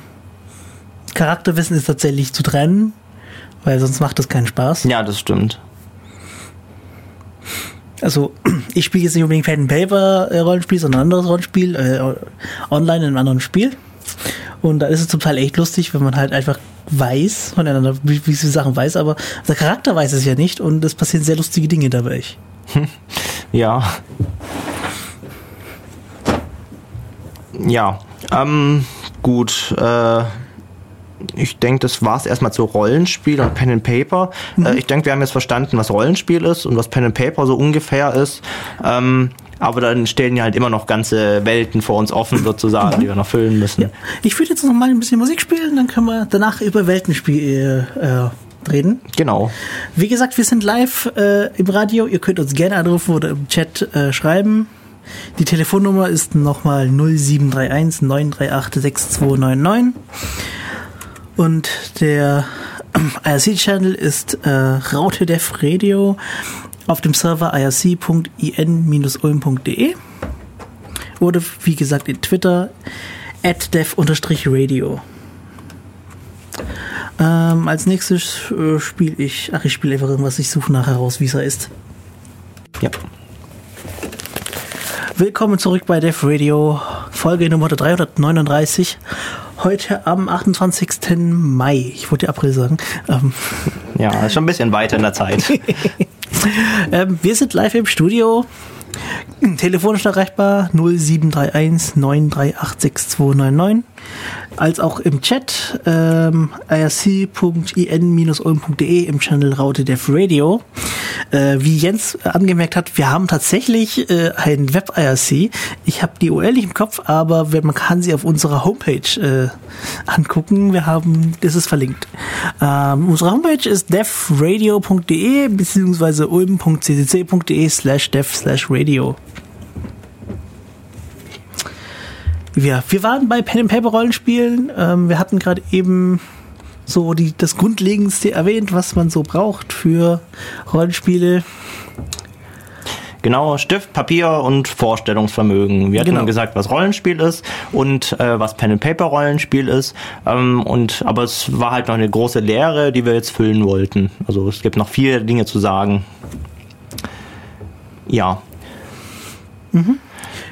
Charakterwissen ist tatsächlich zu trennen, weil sonst macht das keinen Spaß. Ja, das stimmt. Also, ich spiele jetzt nicht unbedingt Pen and Paper äh, Rollenspiel, sondern ein anderes Rollenspiel, äh, online in einem anderen Spiel. Und da ist es zum Teil echt lustig, wenn man halt einfach weiß, voneinander, wie, wie viele Sachen weiß, aber der Charakter weiß es ja nicht und es passieren sehr lustige Dinge dabei. Ja. Ja, ähm, gut, äh, ich denke, das war es erstmal zu Rollenspiel und Pen and Paper. Äh, ich denke, wir haben jetzt verstanden, was Rollenspiel ist und was Pen and Paper so ungefähr ist. Ähm, aber dann stehen ja halt immer noch ganze Welten vor uns offen, sozusagen, die wir noch füllen müssen. Ja. Ich würde jetzt noch mal ein bisschen Musik spielen, dann können wir danach über Weltenspiel äh, reden. Genau. Wie gesagt, wir sind live äh, im Radio. Ihr könnt uns gerne anrufen oder im Chat äh, schreiben. Die Telefonnummer ist nochmal 0731 938 6299. Und der IRC-Channel ist äh, Raute Def Radio auf dem Server irc.in-ulm.de oder wie gesagt in Twitter at dev-radio. Ähm, als nächstes äh, spiele ich, ach ich spiele einfach irgendwas, ich suche nachher raus, wie es ist. Ja. Willkommen zurück bei Dev Radio, Folge Nummer 339. Heute am 28. Mai. Ich wollte April sagen. Ähm, Ja, ist schon ein bisschen weiter in der Zeit. ähm, wir sind live im Studio. Telefonisch erreichbar 0731 938 6299. als auch im Chat ähm, irc.in-ulm.de im Channel Raute Dev Radio. Äh, wie Jens angemerkt hat, wir haben tatsächlich äh, ein Web-IRC. Ich habe die URL nicht im Kopf, aber man kann sie auf unserer Homepage äh, angucken. Wir haben, das ist verlinkt. Ähm, unsere Homepage ist devradio.de bzw. ulm.ccc.de slash dev slash radio. Ja, wir waren bei Pen and Paper Rollenspielen. Ähm, wir hatten gerade eben so die, das Grundlegendste erwähnt, was man so braucht für Rollenspiele. Genau, Stift, Papier und Vorstellungsvermögen. Wir hatten genau. gesagt, was Rollenspiel ist und äh, was Pen and Paper Rollenspiel ist. Ähm, und aber es war halt noch eine große Lehre, die wir jetzt füllen wollten. Also es gibt noch viele Dinge zu sagen. Ja. Mhm.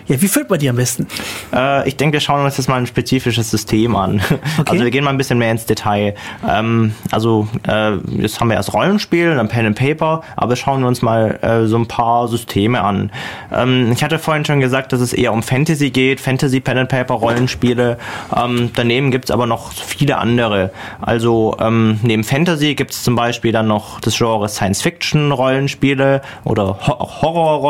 Ja, wie füllt man die am besten? Äh, ich denke, wir schauen uns jetzt mal ein spezifisches System an. Okay. Also wir gehen mal ein bisschen mehr ins Detail. Ähm, also äh, jetzt haben wir erst Rollenspiel, dann Pen and Paper, aber schauen wir uns mal äh, so ein paar Systeme an. Ähm, ich hatte vorhin schon gesagt, dass es eher um Fantasy geht, Fantasy Pen and Paper Rollenspiele. Ähm, daneben gibt es aber noch viele andere. Also ähm, neben Fantasy gibt es zum Beispiel dann noch das Genre Science Fiction Rollenspiele oder Ho Horror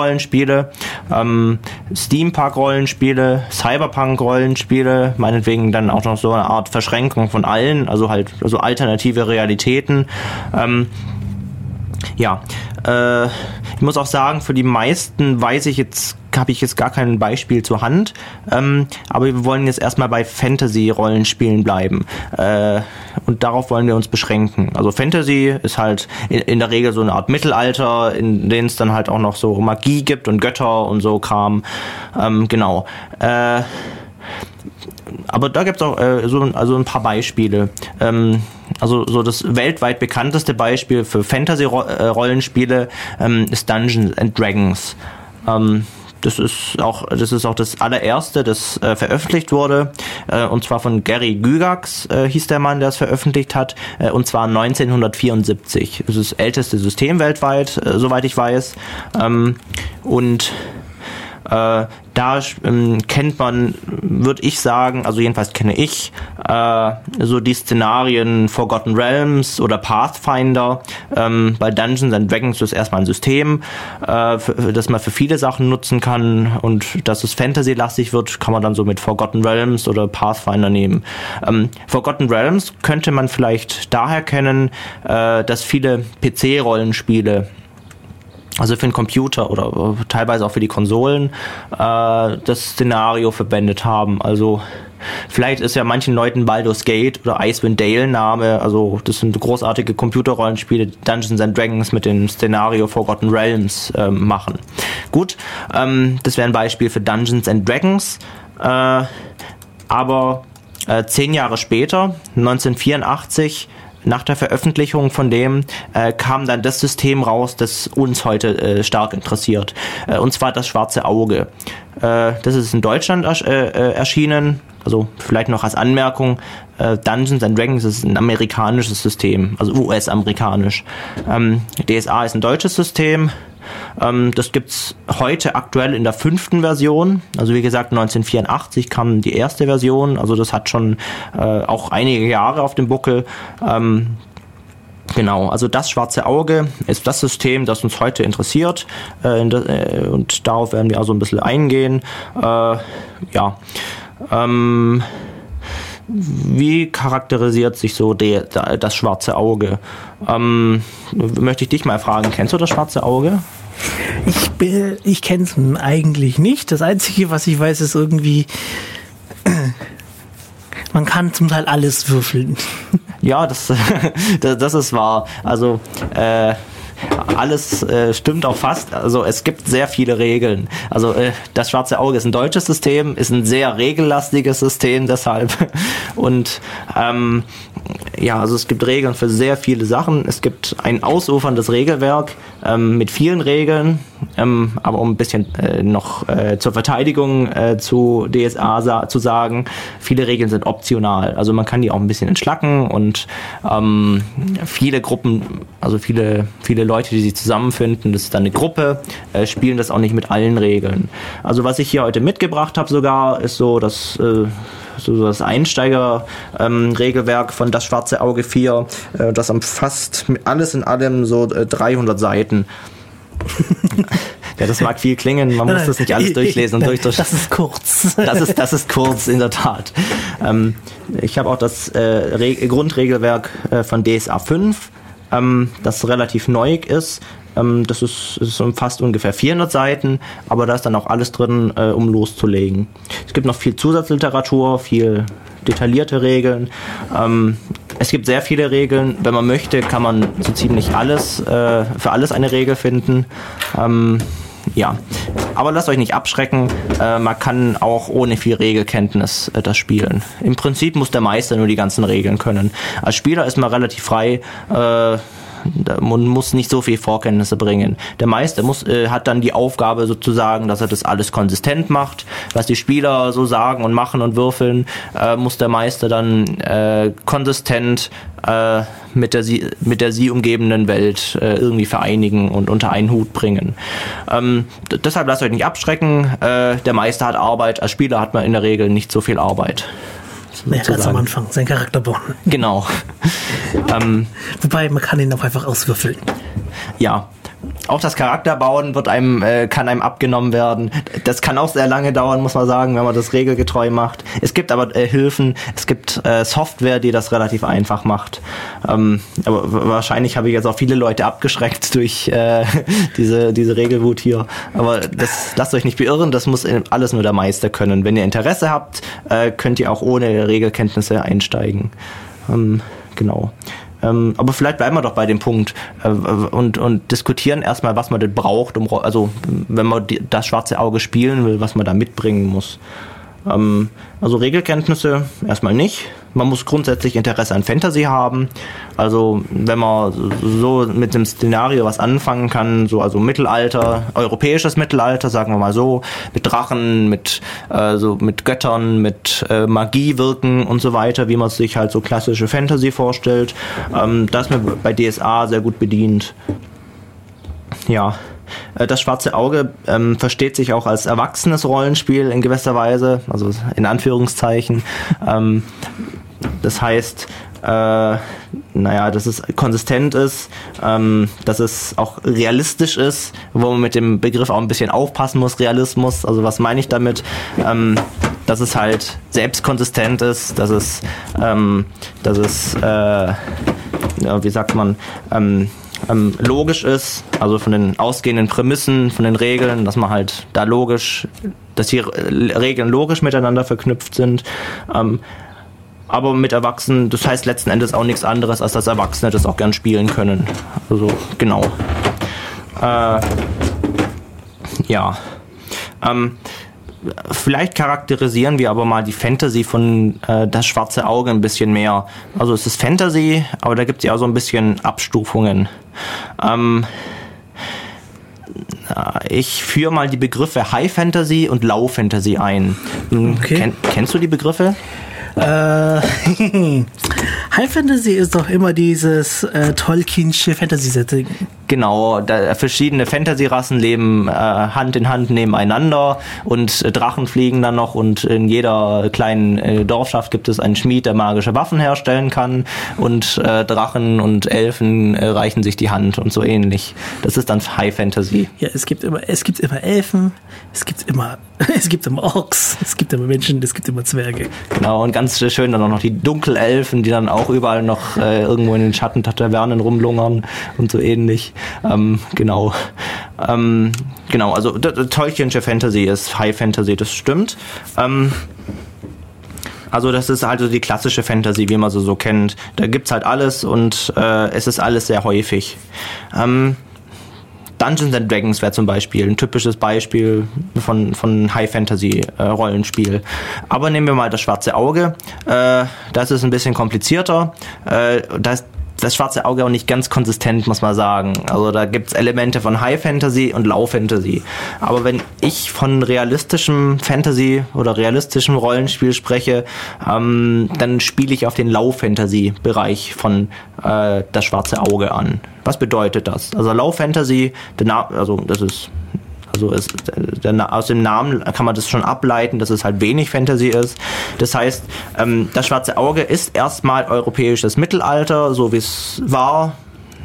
Rollenspiele. Ähm, Steam Steampunk-Rollenspiele, Cyberpunk-Rollenspiele, meinetwegen dann auch noch so eine Art Verschränkung von allen, also halt also alternative Realitäten. Ähm, ja, äh, ich muss auch sagen, für die meisten weiß ich jetzt, habe ich jetzt gar kein Beispiel zur Hand. Ähm, aber wir wollen jetzt erstmal bei Fantasy-Rollenspielen bleiben. Äh, und darauf wollen wir uns beschränken. Also Fantasy ist halt in, in der Regel so eine Art Mittelalter, in dem es dann halt auch noch so Magie gibt und Götter und so Kram. Ähm, genau. Äh, aber da gibt es auch äh, so also ein paar Beispiele. Ähm, also so das weltweit bekannteste Beispiel für Fantasy-Rollenspiele ähm, ist Dungeons and Dragons. Ähm, das ist auch das ist auch das allererste, das äh, veröffentlicht wurde äh, und zwar von Gary Gygax äh, hieß der Mann, der es veröffentlicht hat äh, und zwar 1974. Das ist das älteste System weltweit, äh, soweit ich weiß. Ähm, und äh, da ähm, kennt man, würde ich sagen, also jedenfalls kenne ich, äh, so die Szenarien Forgotten Realms oder Pathfinder. Ähm, bei Dungeons and Dragons ist erstmal ein System, äh, für, das man für viele Sachen nutzen kann und dass es Fantasy-lastig wird, kann man dann so mit Forgotten Realms oder Pathfinder nehmen. Ähm, Forgotten Realms könnte man vielleicht daher kennen, äh, dass viele PC-Rollenspiele also für den Computer oder teilweise auch für die Konsolen, äh, das Szenario verwendet haben. Also vielleicht ist ja manchen Leuten Baldur's Gate oder Icewind Dale Name, also das sind großartige Computerrollenspiele, Dungeons and Dragons mit dem Szenario Forgotten Realms äh, machen. Gut, ähm, das wäre ein Beispiel für Dungeons and Dragons, äh, aber äh, zehn Jahre später, 1984, nach der Veröffentlichung von dem äh, kam dann das System raus, das uns heute äh, stark interessiert. Äh, und zwar das schwarze Auge. Äh, das ist in Deutschland ers äh, äh, erschienen. Also vielleicht noch als Anmerkung, Dungeons and Dragons ist ein amerikanisches System, also US-amerikanisch. Ähm, DSA ist ein deutsches System. Ähm, das gibt's heute aktuell in der fünften Version. Also wie gesagt, 1984 kam die erste Version. Also das hat schon äh, auch einige Jahre auf dem Buckel. Ähm, Genau, also das schwarze Auge ist das System, das uns heute interessiert äh, äh, und darauf werden wir also ein bisschen eingehen. Äh, ja, ähm, wie charakterisiert sich so die, das schwarze Auge? Ähm, möchte ich dich mal fragen, kennst du das schwarze Auge? Ich, ich kenne es eigentlich nicht. Das Einzige, was ich weiß, ist irgendwie, man kann zum Teil alles würfeln. Ja, das, das ist wahr. Also, äh, alles äh, stimmt auch fast. Also es gibt sehr viele Regeln. Also äh, das Schwarze Auge ist ein deutsches System, ist ein sehr regellastiges System deshalb. Und ähm, ja, also es gibt Regeln für sehr viele Sachen. Es gibt ein ausuferndes Regelwerk ähm, mit vielen Regeln. Ähm, aber um ein bisschen äh, noch äh, zur Verteidigung äh, zu DSA sa zu sagen, viele Regeln sind optional. Also man kann die auch ein bisschen entschlacken und ähm, viele Gruppen, also viele, viele Leute, die sich zusammenfinden, das ist dann eine Gruppe, äh, spielen das auch nicht mit allen Regeln. Also was ich hier heute mitgebracht habe sogar, ist so, dass äh, so das Einsteiger-Regelwerk ähm, von Das Schwarze Auge 4. Äh, das umfasst alles in allem so äh, 300 Seiten. ja, das mag viel klingen, man muss das nicht alles durchlesen und durch, durch. Das ist kurz. Das ist, das ist kurz, in der Tat. Ähm, ich habe auch das äh, Grundregelwerk äh, von DSA 5, ähm, das relativ neu ist. Ähm, das ist, ist umfasst ungefähr 400 Seiten, aber da ist dann auch alles drin, äh, um loszulegen. Es gibt noch viel Zusatzliteratur, viel detaillierte Regeln. Ähm, es gibt sehr viele Regeln. Wenn man möchte, kann man so ziemlich alles, äh, für alles eine Regel finden. Ähm, ja, aber lasst euch nicht abschrecken. Äh, man kann auch ohne viel Regelkenntnis äh, das spielen. Im Prinzip muss der Meister nur die ganzen Regeln können. Als Spieler ist man relativ frei. Äh, man muss nicht so viel Vorkenntnisse bringen. Der Meister muss, äh, hat dann die Aufgabe sozusagen, dass er das alles konsistent macht. Was die Spieler so sagen und machen und würfeln, äh, muss der Meister dann äh, konsistent äh, mit, der sie, mit der sie umgebenden Welt äh, irgendwie vereinigen und unter einen Hut bringen. Ähm, deshalb lasst euch nicht abschrecken. Äh, der Meister hat Arbeit, als Spieler hat man in der Regel nicht so viel Arbeit. Naja, ganz am Anfang, sein Charakter bauen. Genau. ähm, Wobei, man kann ihn auch einfach auswürfeln. Ja, auch das Charakterbauen wird einem, äh, kann einem abgenommen werden. Das kann auch sehr lange dauern, muss man sagen, wenn man das regelgetreu macht. Es gibt aber äh, Hilfen, es gibt äh, Software, die das relativ einfach macht. Ähm, aber wahrscheinlich habe ich jetzt auch viele Leute abgeschreckt durch äh, diese, diese Regelwut hier. Aber das lasst euch nicht beirren, das muss alles nur der Meister können. Wenn ihr Interesse habt, äh, könnt ihr auch ohne Regelkenntnisse einsteigen. Ähm, genau. Ähm, aber vielleicht bleiben wir doch bei dem Punkt äh, und, und diskutieren erstmal, was man denn braucht, um, also wenn man die, das schwarze Auge spielen will, was man da mitbringen muss. Ähm, also Regelkenntnisse erstmal nicht. Man muss grundsätzlich Interesse an Fantasy haben. Also wenn man so mit dem Szenario was anfangen kann, so also Mittelalter, europäisches Mittelalter, sagen wir mal so, mit Drachen, mit äh, so mit Göttern, mit äh, Magie wirken und so weiter, wie man sich halt so klassische Fantasy vorstellt. Ähm, das ist mir bei DSA sehr gut bedient. Ja. Äh, das Schwarze Auge ähm, versteht sich auch als erwachsenes Rollenspiel in gewisser Weise, also in Anführungszeichen. ähm, das heißt, äh, naja, dass es konsistent ist, ähm, dass es auch realistisch ist, wo man mit dem Begriff auch ein bisschen aufpassen muss, Realismus. Also was meine ich damit? Ähm, dass es halt selbst konsistent ist, dass es, ähm, dass es, äh, ja, wie sagt man, ähm, ähm, logisch ist, also von den ausgehenden Prämissen, von den Regeln, dass man halt da logisch, dass die Regeln logisch miteinander verknüpft sind. Aber mit Erwachsenen, das heißt letzten Endes auch nichts anderes, als dass Erwachsene das auch gern spielen können. Also genau. Äh, ja. Ähm, vielleicht charakterisieren wir aber mal die Fantasy von äh, Das Schwarze Auge ein bisschen mehr. Also es ist Fantasy, aber da gibt es ja auch so ein bisschen Abstufungen. Ähm, ich führe mal die Begriffe High Fantasy und Low Fantasy ein. Okay. Ken, kennst du die Begriffe? Äh, High Fantasy ist doch immer dieses äh, Tolkiensche Fantasy-Setting. Genau, da, verschiedene Fantasy-Rassen leben äh, Hand in Hand nebeneinander und äh, Drachen fliegen dann noch und in jeder kleinen äh, Dorfschaft gibt es einen Schmied, der magische Waffen herstellen kann und äh, Drachen und Elfen äh, reichen sich die Hand und so ähnlich. Das ist dann High Fantasy. Ja, es gibt immer, es gibt immer Elfen, es gibt immer, es gibt immer Orks, es gibt immer Menschen, es gibt immer Zwerge. Genau, und ganz schön dann auch noch die Dunkelelfen, die dann auch überall noch äh, irgendwo in den Schatten der Tavernen rumlungern und so ähnlich. Ähm, genau. Ähm, genau, also Tolkienische Fantasy ist High Fantasy, das stimmt. Ähm, also das ist also die klassische Fantasy, wie man sie so kennt. Da gibt's halt alles und äh, es ist alles sehr häufig. Ähm, Dungeons and Dragons wäre zum Beispiel ein typisches Beispiel von, von High Fantasy äh, Rollenspiel. Aber nehmen wir mal das schwarze Auge. Äh, das ist ein bisschen komplizierter. Äh, das das schwarze Auge auch nicht ganz konsistent, muss man sagen. Also da gibt's Elemente von High Fantasy und Low Fantasy. Aber wenn ich von realistischem Fantasy oder realistischem Rollenspiel spreche, ähm, dann spiele ich auf den Low Fantasy Bereich von äh, das schwarze Auge an. Was bedeutet das? Also Low Fantasy, also das ist also es, der, aus dem Namen kann man das schon ableiten, dass es halt wenig Fantasy ist. Das heißt, ähm, das Schwarze Auge ist erstmal europäisches Mittelalter, so wie es war.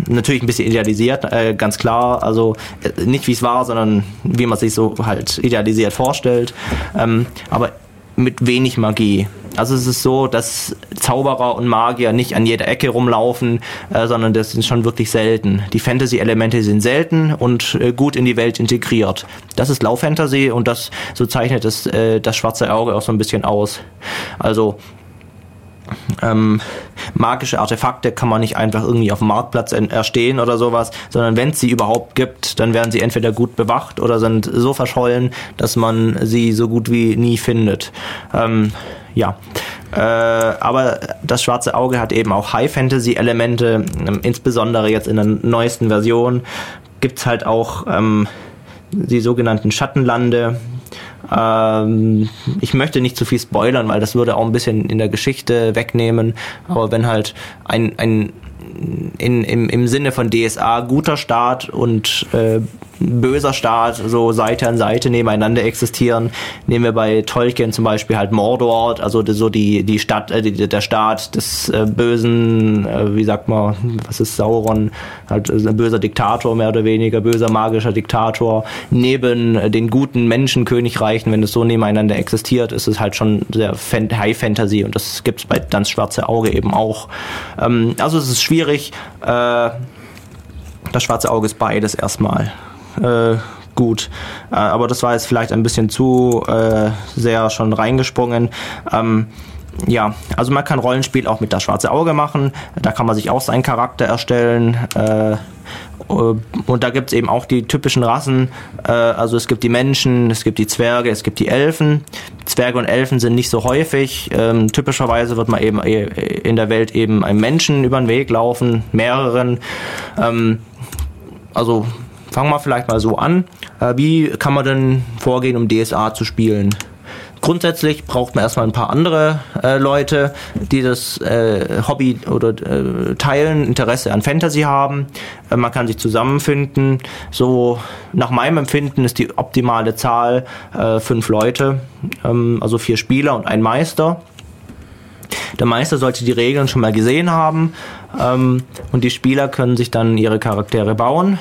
Natürlich ein bisschen idealisiert, äh, ganz klar. Also äh, nicht wie es war, sondern wie man sich so halt idealisiert vorstellt. Ähm, aber mit wenig Magie. Also es ist so, dass Zauberer und Magier nicht an jeder Ecke rumlaufen, äh, sondern das sind schon wirklich selten. Die Fantasy-Elemente sind selten und äh, gut in die Welt integriert. Das ist Lauf-Fantasy und das so zeichnet es äh, das schwarze Auge auch so ein bisschen aus. Also ähm, magische Artefakte kann man nicht einfach irgendwie auf dem Marktplatz erstehen oder sowas, sondern wenn es sie überhaupt gibt, dann werden sie entweder gut bewacht oder sind so verschollen, dass man sie so gut wie nie findet. Ähm, ja. Äh, aber das schwarze Auge hat eben auch High-Fantasy-Elemente, ähm, insbesondere jetzt in der neuesten Version gibt's halt auch ähm, die sogenannten Schattenlande. Ähm, ich möchte nicht zu viel spoilern, weil das würde auch ein bisschen in der Geschichte wegnehmen. Aber wenn halt ein, ein in, im, im Sinne von DSA guter Staat und äh, böser Staat so Seite an Seite nebeneinander existieren. Nehmen wir bei Tolkien zum Beispiel halt Mordor, also so die, die Stadt, äh, die, der Staat des äh, bösen, äh, wie sagt man, was ist Sauron? Halt ein böser Diktator, mehr oder weniger, böser magischer Diktator. Neben äh, den guten Menschenkönigreichen, wenn es so nebeneinander existiert, ist es halt schon sehr High Fantasy und das gibt es bei Dans Schwarze Auge eben auch. Ähm, also es ist schwierig. Äh, das schwarze Auge ist beides erstmal äh, gut. Äh, aber das war jetzt vielleicht ein bisschen zu äh, sehr schon reingesprungen. Ähm, ja, also man kann Rollenspiel auch mit das schwarze Auge machen. Da kann man sich auch seinen Charakter erstellen. Äh, und da gibt es eben auch die typischen Rassen. Äh, also es gibt die Menschen, es gibt die Zwerge, es gibt die Elfen. Zwerge und Elfen sind nicht so häufig. Ähm, typischerweise wird man eben äh, in der Welt eben einem Menschen über den Weg laufen, mehreren. Ähm, also Fangen wir vielleicht mal so an. Äh, wie kann man denn vorgehen, um DSA zu spielen? Grundsätzlich braucht man erstmal ein paar andere äh, Leute, die das äh, Hobby oder äh, teilen, Interesse an Fantasy haben. Äh, man kann sich zusammenfinden. So nach meinem Empfinden ist die optimale Zahl äh, fünf Leute, ähm, also vier Spieler und ein Meister. Der Meister sollte die Regeln schon mal gesehen haben ähm, und die Spieler können sich dann ihre Charaktere bauen.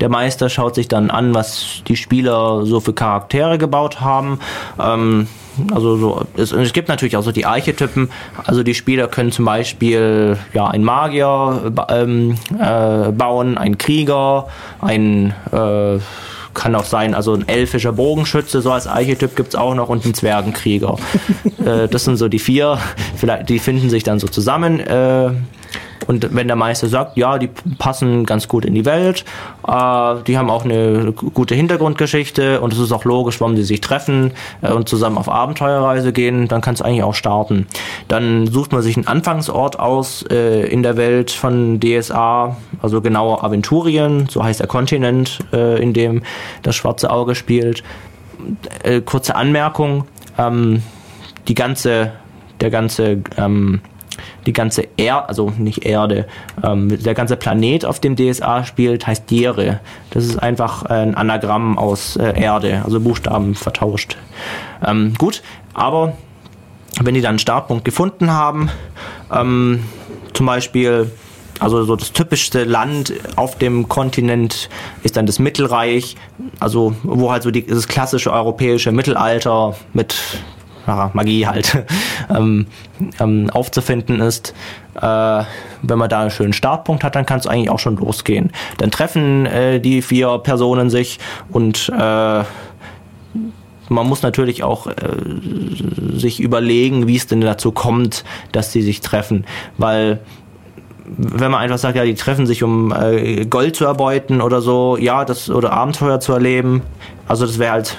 Der Meister schaut sich dann an, was die Spieler so für Charaktere gebaut haben. Ähm, also so, es, es, gibt natürlich auch so die Archetypen. Also die Spieler können zum Beispiel ja einen Magier ähm, äh, bauen, einen Krieger, ein äh, kann auch sein, also ein elfischer Bogenschütze, so als Archetyp gibt es auch noch und ein Zwergenkrieger. äh, das sind so die vier, vielleicht, die finden sich dann so zusammen. Äh, und wenn der Meister sagt, ja, die passen ganz gut in die Welt, äh, die haben auch eine gute Hintergrundgeschichte und es ist auch logisch, warum sie sich treffen äh, und zusammen auf Abenteuerreise gehen, dann kann es eigentlich auch starten. Dann sucht man sich einen Anfangsort aus äh, in der Welt von DSA, also genauer Aventurien, so heißt der Kontinent, äh, in dem das schwarze Auge spielt. Äh, kurze Anmerkung, ähm, die ganze, der ganze ähm, die ganze Erde, also nicht Erde, ähm, der ganze Planet, auf dem DSA spielt, heißt Diere. Das ist einfach ein Anagramm aus äh, Erde, also Buchstaben vertauscht. Ähm, gut, aber wenn die dann einen Startpunkt gefunden haben, ähm, zum Beispiel also so das typischste Land auf dem Kontinent ist dann das Mittelreich, also wo halt so die, das klassische europäische Mittelalter mit ja, Magie halt ähm, ähm, aufzufinden ist. Äh, wenn man da einen schönen Startpunkt hat, dann kann es eigentlich auch schon losgehen. Dann treffen äh, die vier Personen sich und äh, man muss natürlich auch äh, sich überlegen, wie es denn dazu kommt, dass sie sich treffen, weil wenn man einfach sagt, ja, die treffen sich, um äh, Gold zu erbeuten oder so, ja, das oder Abenteuer zu erleben, also das wäre halt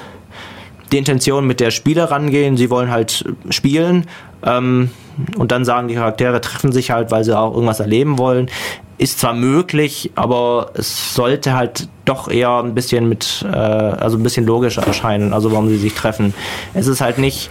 die Intention, mit der Spieler rangehen. Sie wollen halt spielen. Ähm, und dann sagen die Charaktere, treffen sich halt, weil sie auch irgendwas erleben wollen. Ist zwar möglich, aber es sollte halt doch eher ein bisschen mit, äh, also ein bisschen logischer erscheinen, also warum sie sich treffen. Es ist halt nicht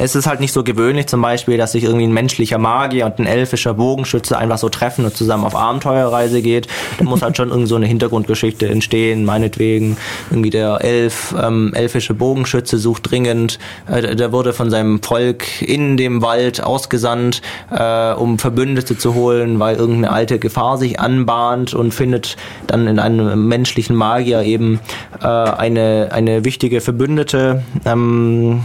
es ist halt nicht so gewöhnlich zum Beispiel, dass sich irgendwie ein menschlicher Magier und ein elfischer Bogenschütze einfach so treffen und zusammen auf Abenteuerreise geht. Da muss halt schon irgendwie so eine Hintergrundgeschichte entstehen, meinetwegen. Irgendwie der Elf, ähm, elfische Bogenschütze sucht dringend, äh, der wurde von seinem Volk in dem Wald ausgesandt, äh, um Verbündete zu holen, weil irgendeine alte Gefahr sich anbahnt und findet dann in einem menschlichen Magier eben äh, eine, eine wichtige Verbündete. Ähm,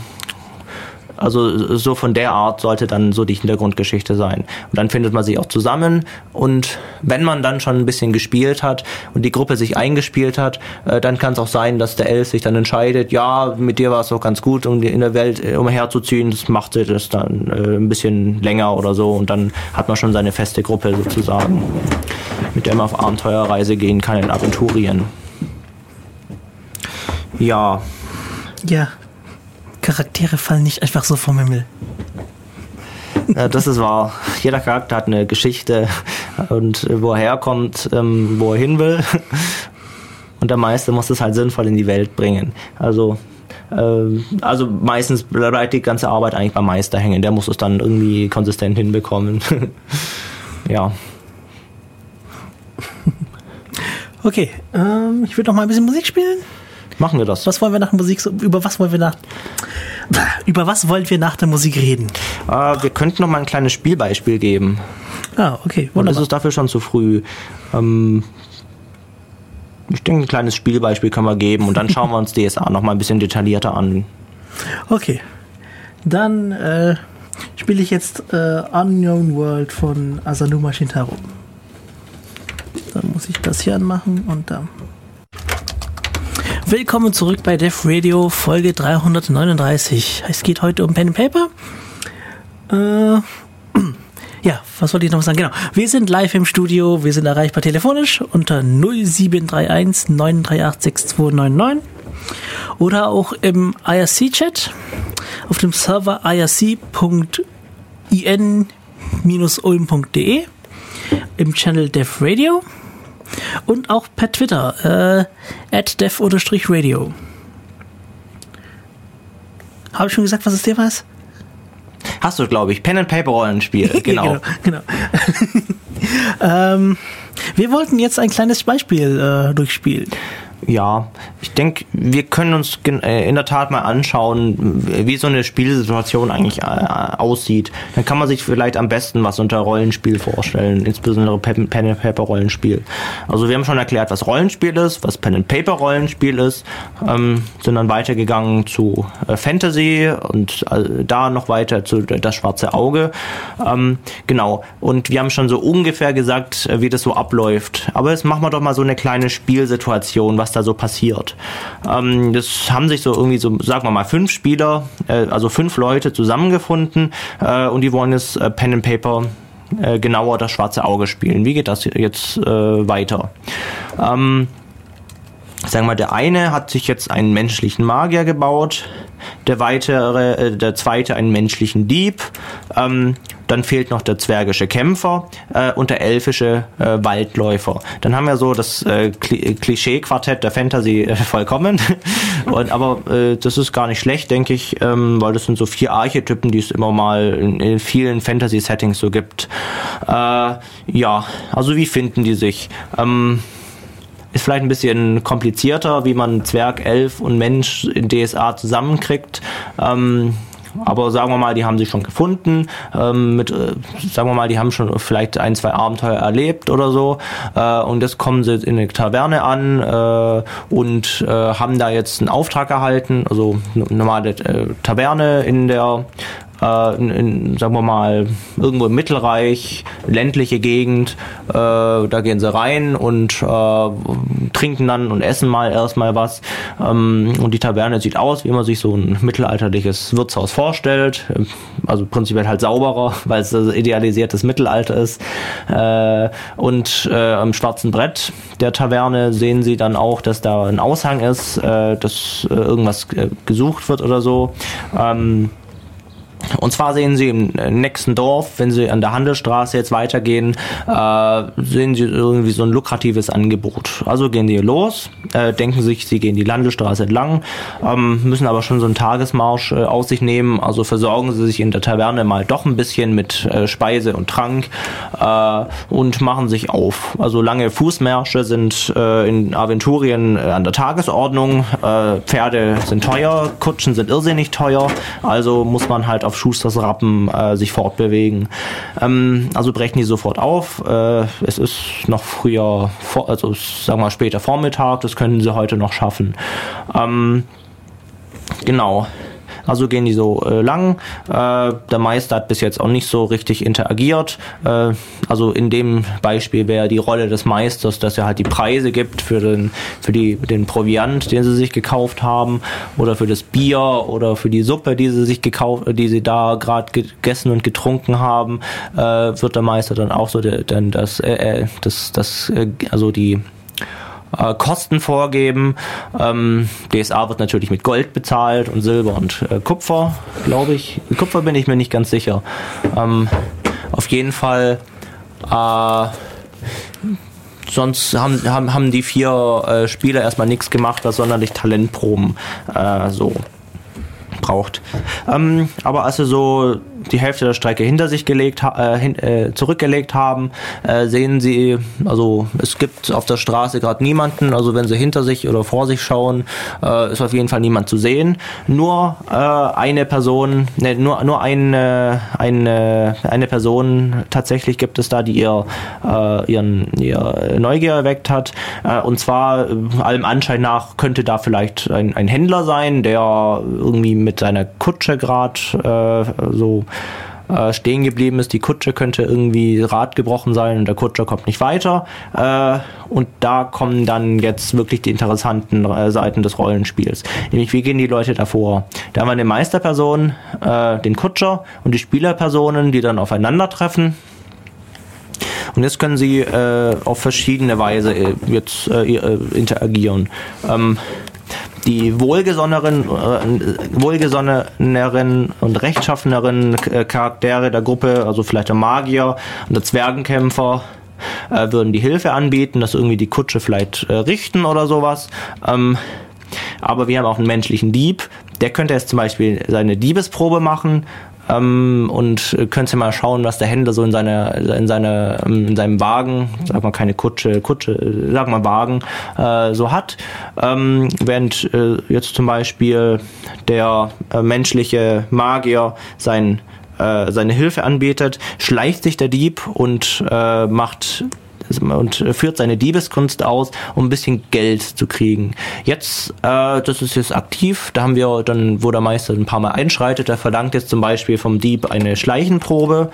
also so von der Art sollte dann so die Hintergrundgeschichte sein. Und dann findet man sich auch zusammen und wenn man dann schon ein bisschen gespielt hat und die Gruppe sich eingespielt hat, äh, dann kann es auch sein, dass der Elf sich dann entscheidet, ja, mit dir war es doch ganz gut, um in der Welt äh, umherzuziehen, das macht das dann äh, ein bisschen länger oder so und dann hat man schon seine feste Gruppe sozusagen, mit der man auf Abenteuerreise gehen kann in Aventurien. Ja. Ja, Charaktere fallen nicht einfach so vom Himmel. Ja, das ist wahr. Jeder Charakter hat eine Geschichte und wo er herkommt, ähm, wo er hin will. Und der Meister muss es halt sinnvoll in die Welt bringen. Also, äh, also meistens bleibt die ganze Arbeit eigentlich beim Meister hängen. Der muss es dann irgendwie konsistent hinbekommen. ja. Okay, ähm, ich würde noch mal ein bisschen Musik spielen. Machen wir das. Was wollen wir nach Musik, so- über was wollen wir nach, über was wollen wir nach der Musik reden? Äh, wir könnten noch mal ein kleines Spielbeispiel geben. Ah, okay, Und es wunderbar. ist dafür schon zu früh. Ähm, ich denke, ein kleines Spielbeispiel können wir geben und dann schauen wir uns DSA noch mal ein bisschen detaillierter an. Okay, dann äh, spiele ich jetzt äh, Unknown World von Asanuma Shintaro. Dann muss ich das hier anmachen und dann. Willkommen zurück bei Def Radio Folge 339. Es geht heute um Pen and Paper. Äh, ja, was wollte ich noch sagen? Genau. Wir sind live im Studio. Wir sind erreichbar telefonisch unter 0731 938 6299 oder auch im IRC-Chat auf dem Server irc.in-ulm.de im Channel Dev Radio und auch per Twitter äh, at dev-radio. Habe ich schon gesagt, was das Thema ist? Hast du, glaube ich, Pen and Paper Rollenspiel. Genau. genau. genau. ähm, wir wollten jetzt ein kleines Beispiel äh, durchspielen. Ja, ich denke, wir können uns äh, in der Tat mal anschauen, wie so eine Spielsituation eigentlich äh, aussieht. Dann kann man sich vielleicht am besten was unter Rollenspiel vorstellen, insbesondere Pen and Paper Rollenspiel. Also wir haben schon erklärt, was Rollenspiel ist, was Pen and Paper Rollenspiel ist, ähm, sind dann weitergegangen zu äh, Fantasy und da noch weiter zu Das schwarze Auge. Ähm, genau. Und wir haben schon so ungefähr gesagt, wie das so abläuft. Aber jetzt machen wir doch mal so eine kleine Spielsituation, was da so passiert. Ähm, das haben sich so irgendwie so, sagen wir mal, fünf Spieler, äh, also fünf Leute zusammengefunden äh, und die wollen jetzt äh, Pen and Paper äh, genauer das schwarze Auge spielen. Wie geht das jetzt äh, weiter? Ähm, sagen wir mal, der eine hat sich jetzt einen menschlichen Magier gebaut, der weitere, äh, der zweite einen menschlichen Dieb, ähm, dann fehlt noch der zwergische Kämpfer äh, und der elfische äh, Waldläufer. Dann haben wir so das äh, Kli- Klischee-Quartett der Fantasy äh, vollkommen. und, aber äh, das ist gar nicht schlecht, denke ich, ähm, weil das sind so vier Archetypen, die es immer mal in, in vielen Fantasy-Settings so gibt. Äh, ja, also wie finden die sich? Ähm, ist vielleicht ein bisschen komplizierter, wie man Zwerg, Elf und Mensch in DSA zusammenkriegt. Ähm, aber sagen wir mal, die haben sich schon gefunden. Ähm, mit, äh, sagen wir mal, die haben schon vielleicht ein, zwei Abenteuer erlebt oder so. Äh, und jetzt kommen sie in eine Taverne an äh, und äh, haben da jetzt einen Auftrag erhalten. Also normale äh, Taverne in der äh, in, in, sagen wir mal, irgendwo im Mittelreich, ländliche Gegend, äh, da gehen sie rein und äh, trinken dann und essen mal erstmal was. Ähm, und die Taverne sieht aus, wie man sich so ein mittelalterliches Wirtshaus vorstellt. Also prinzipiell halt sauberer, weil es idealisiertes Mittelalter ist. Äh, und äh, am schwarzen Brett der Taverne sehen sie dann auch, dass da ein Aushang ist, dass irgendwas gesucht wird oder so. Ähm, und zwar sehen Sie im nächsten Dorf, wenn Sie an der Handelsstraße jetzt weitergehen, äh, sehen Sie irgendwie so ein lukratives Angebot. Also gehen Sie los, äh, denken sich, Sie gehen die Landesstraße entlang, ähm, müssen aber schon so einen Tagesmarsch äh, aus sich nehmen. Also versorgen Sie sich in der Taverne mal doch ein bisschen mit äh, Speise und Trank äh, und machen sich auf. Also lange Fußmärsche sind äh, in Aventurien an der Tagesordnung. Pferde sind teuer, Kutschen sind irrsinnig teuer. Also muss man halt auf Schusters Rappen äh, sich fortbewegen. Ähm, also brechen die sofort auf. Äh, es ist noch früher, vor, also sagen wir später Vormittag, das können sie heute noch schaffen. Ähm, genau. Also gehen die so äh, lang. Äh, der Meister hat bis jetzt auch nicht so richtig interagiert. Äh, also in dem Beispiel wäre die Rolle des Meisters, dass er halt die Preise gibt für den, für die, den Proviant, den sie sich gekauft haben, oder für das Bier oder für die Suppe, die sie sich gekauft, die sie da gerade gegessen und getrunken haben, äh, wird der Meister dann auch so der, dann das, äh, äh das, das, äh, also die äh, Kosten vorgeben. Ähm, DSA wird natürlich mit Gold bezahlt und Silber und äh, Kupfer, glaube ich. Kupfer bin ich mir nicht ganz sicher. Ähm, auf jeden Fall. Äh, sonst haben, haben, haben die vier äh, Spieler erstmal nichts gemacht, was sonderlich Talentproben äh, so braucht. Ähm, aber also so die Hälfte der Strecke hinter sich gelegt, äh, hin, äh, zurückgelegt haben, äh, sehen sie, also es gibt auf der Straße gerade niemanden, also wenn sie hinter sich oder vor sich schauen, äh, ist auf jeden Fall niemand zu sehen. Nur äh, eine Person, ne, nur, nur eine, eine, eine Person tatsächlich gibt es da, die ihr, äh, ihren, ihr Neugier erweckt hat. Äh, und zwar äh, allem Anschein nach könnte da vielleicht ein, ein Händler sein, der irgendwie mit seiner Kutsche gerade äh, so äh, stehen geblieben ist. Die Kutsche könnte irgendwie Rad gebrochen sein und der Kutscher kommt nicht weiter. Äh, und da kommen dann jetzt wirklich die interessanten äh, Seiten des Rollenspiels. Nämlich, wie gehen die Leute davor? Da haben wir eine Meisterperson, äh, den Kutscher und die Spielerpersonen, die dann aufeinandertreffen. Und jetzt können sie äh, auf verschiedene Weise äh, jetzt interagieren. Ähm, die wohlgesonneneren, äh, wohlgesonneneren und rechtschaffeneren äh, Charaktere der Gruppe, also vielleicht der Magier und der Zwergenkämpfer, äh, würden die Hilfe anbieten, dass irgendwie die Kutsche vielleicht äh, richten oder sowas. Ähm, aber wir haben auch einen menschlichen Dieb, der könnte jetzt zum Beispiel seine Diebesprobe machen ähm, und könnt ihr mal schauen, was der Händler so in seiner in seine in seinem Wagen, sag mal keine Kutsche, Kutsche, sag mal Wagen, äh, so hat. Ähm, während äh, jetzt zum Beispiel der äh, menschliche Magier sein äh, seine Hilfe anbietet, schleicht sich der Dieb und äh, macht und führt seine Diebeskunst aus, um ein bisschen Geld zu kriegen. Jetzt, äh, das ist jetzt aktiv, da haben wir dann, wo der Meister ein paar Mal einschreitet, der verlangt jetzt zum Beispiel vom Dieb eine Schleichenprobe.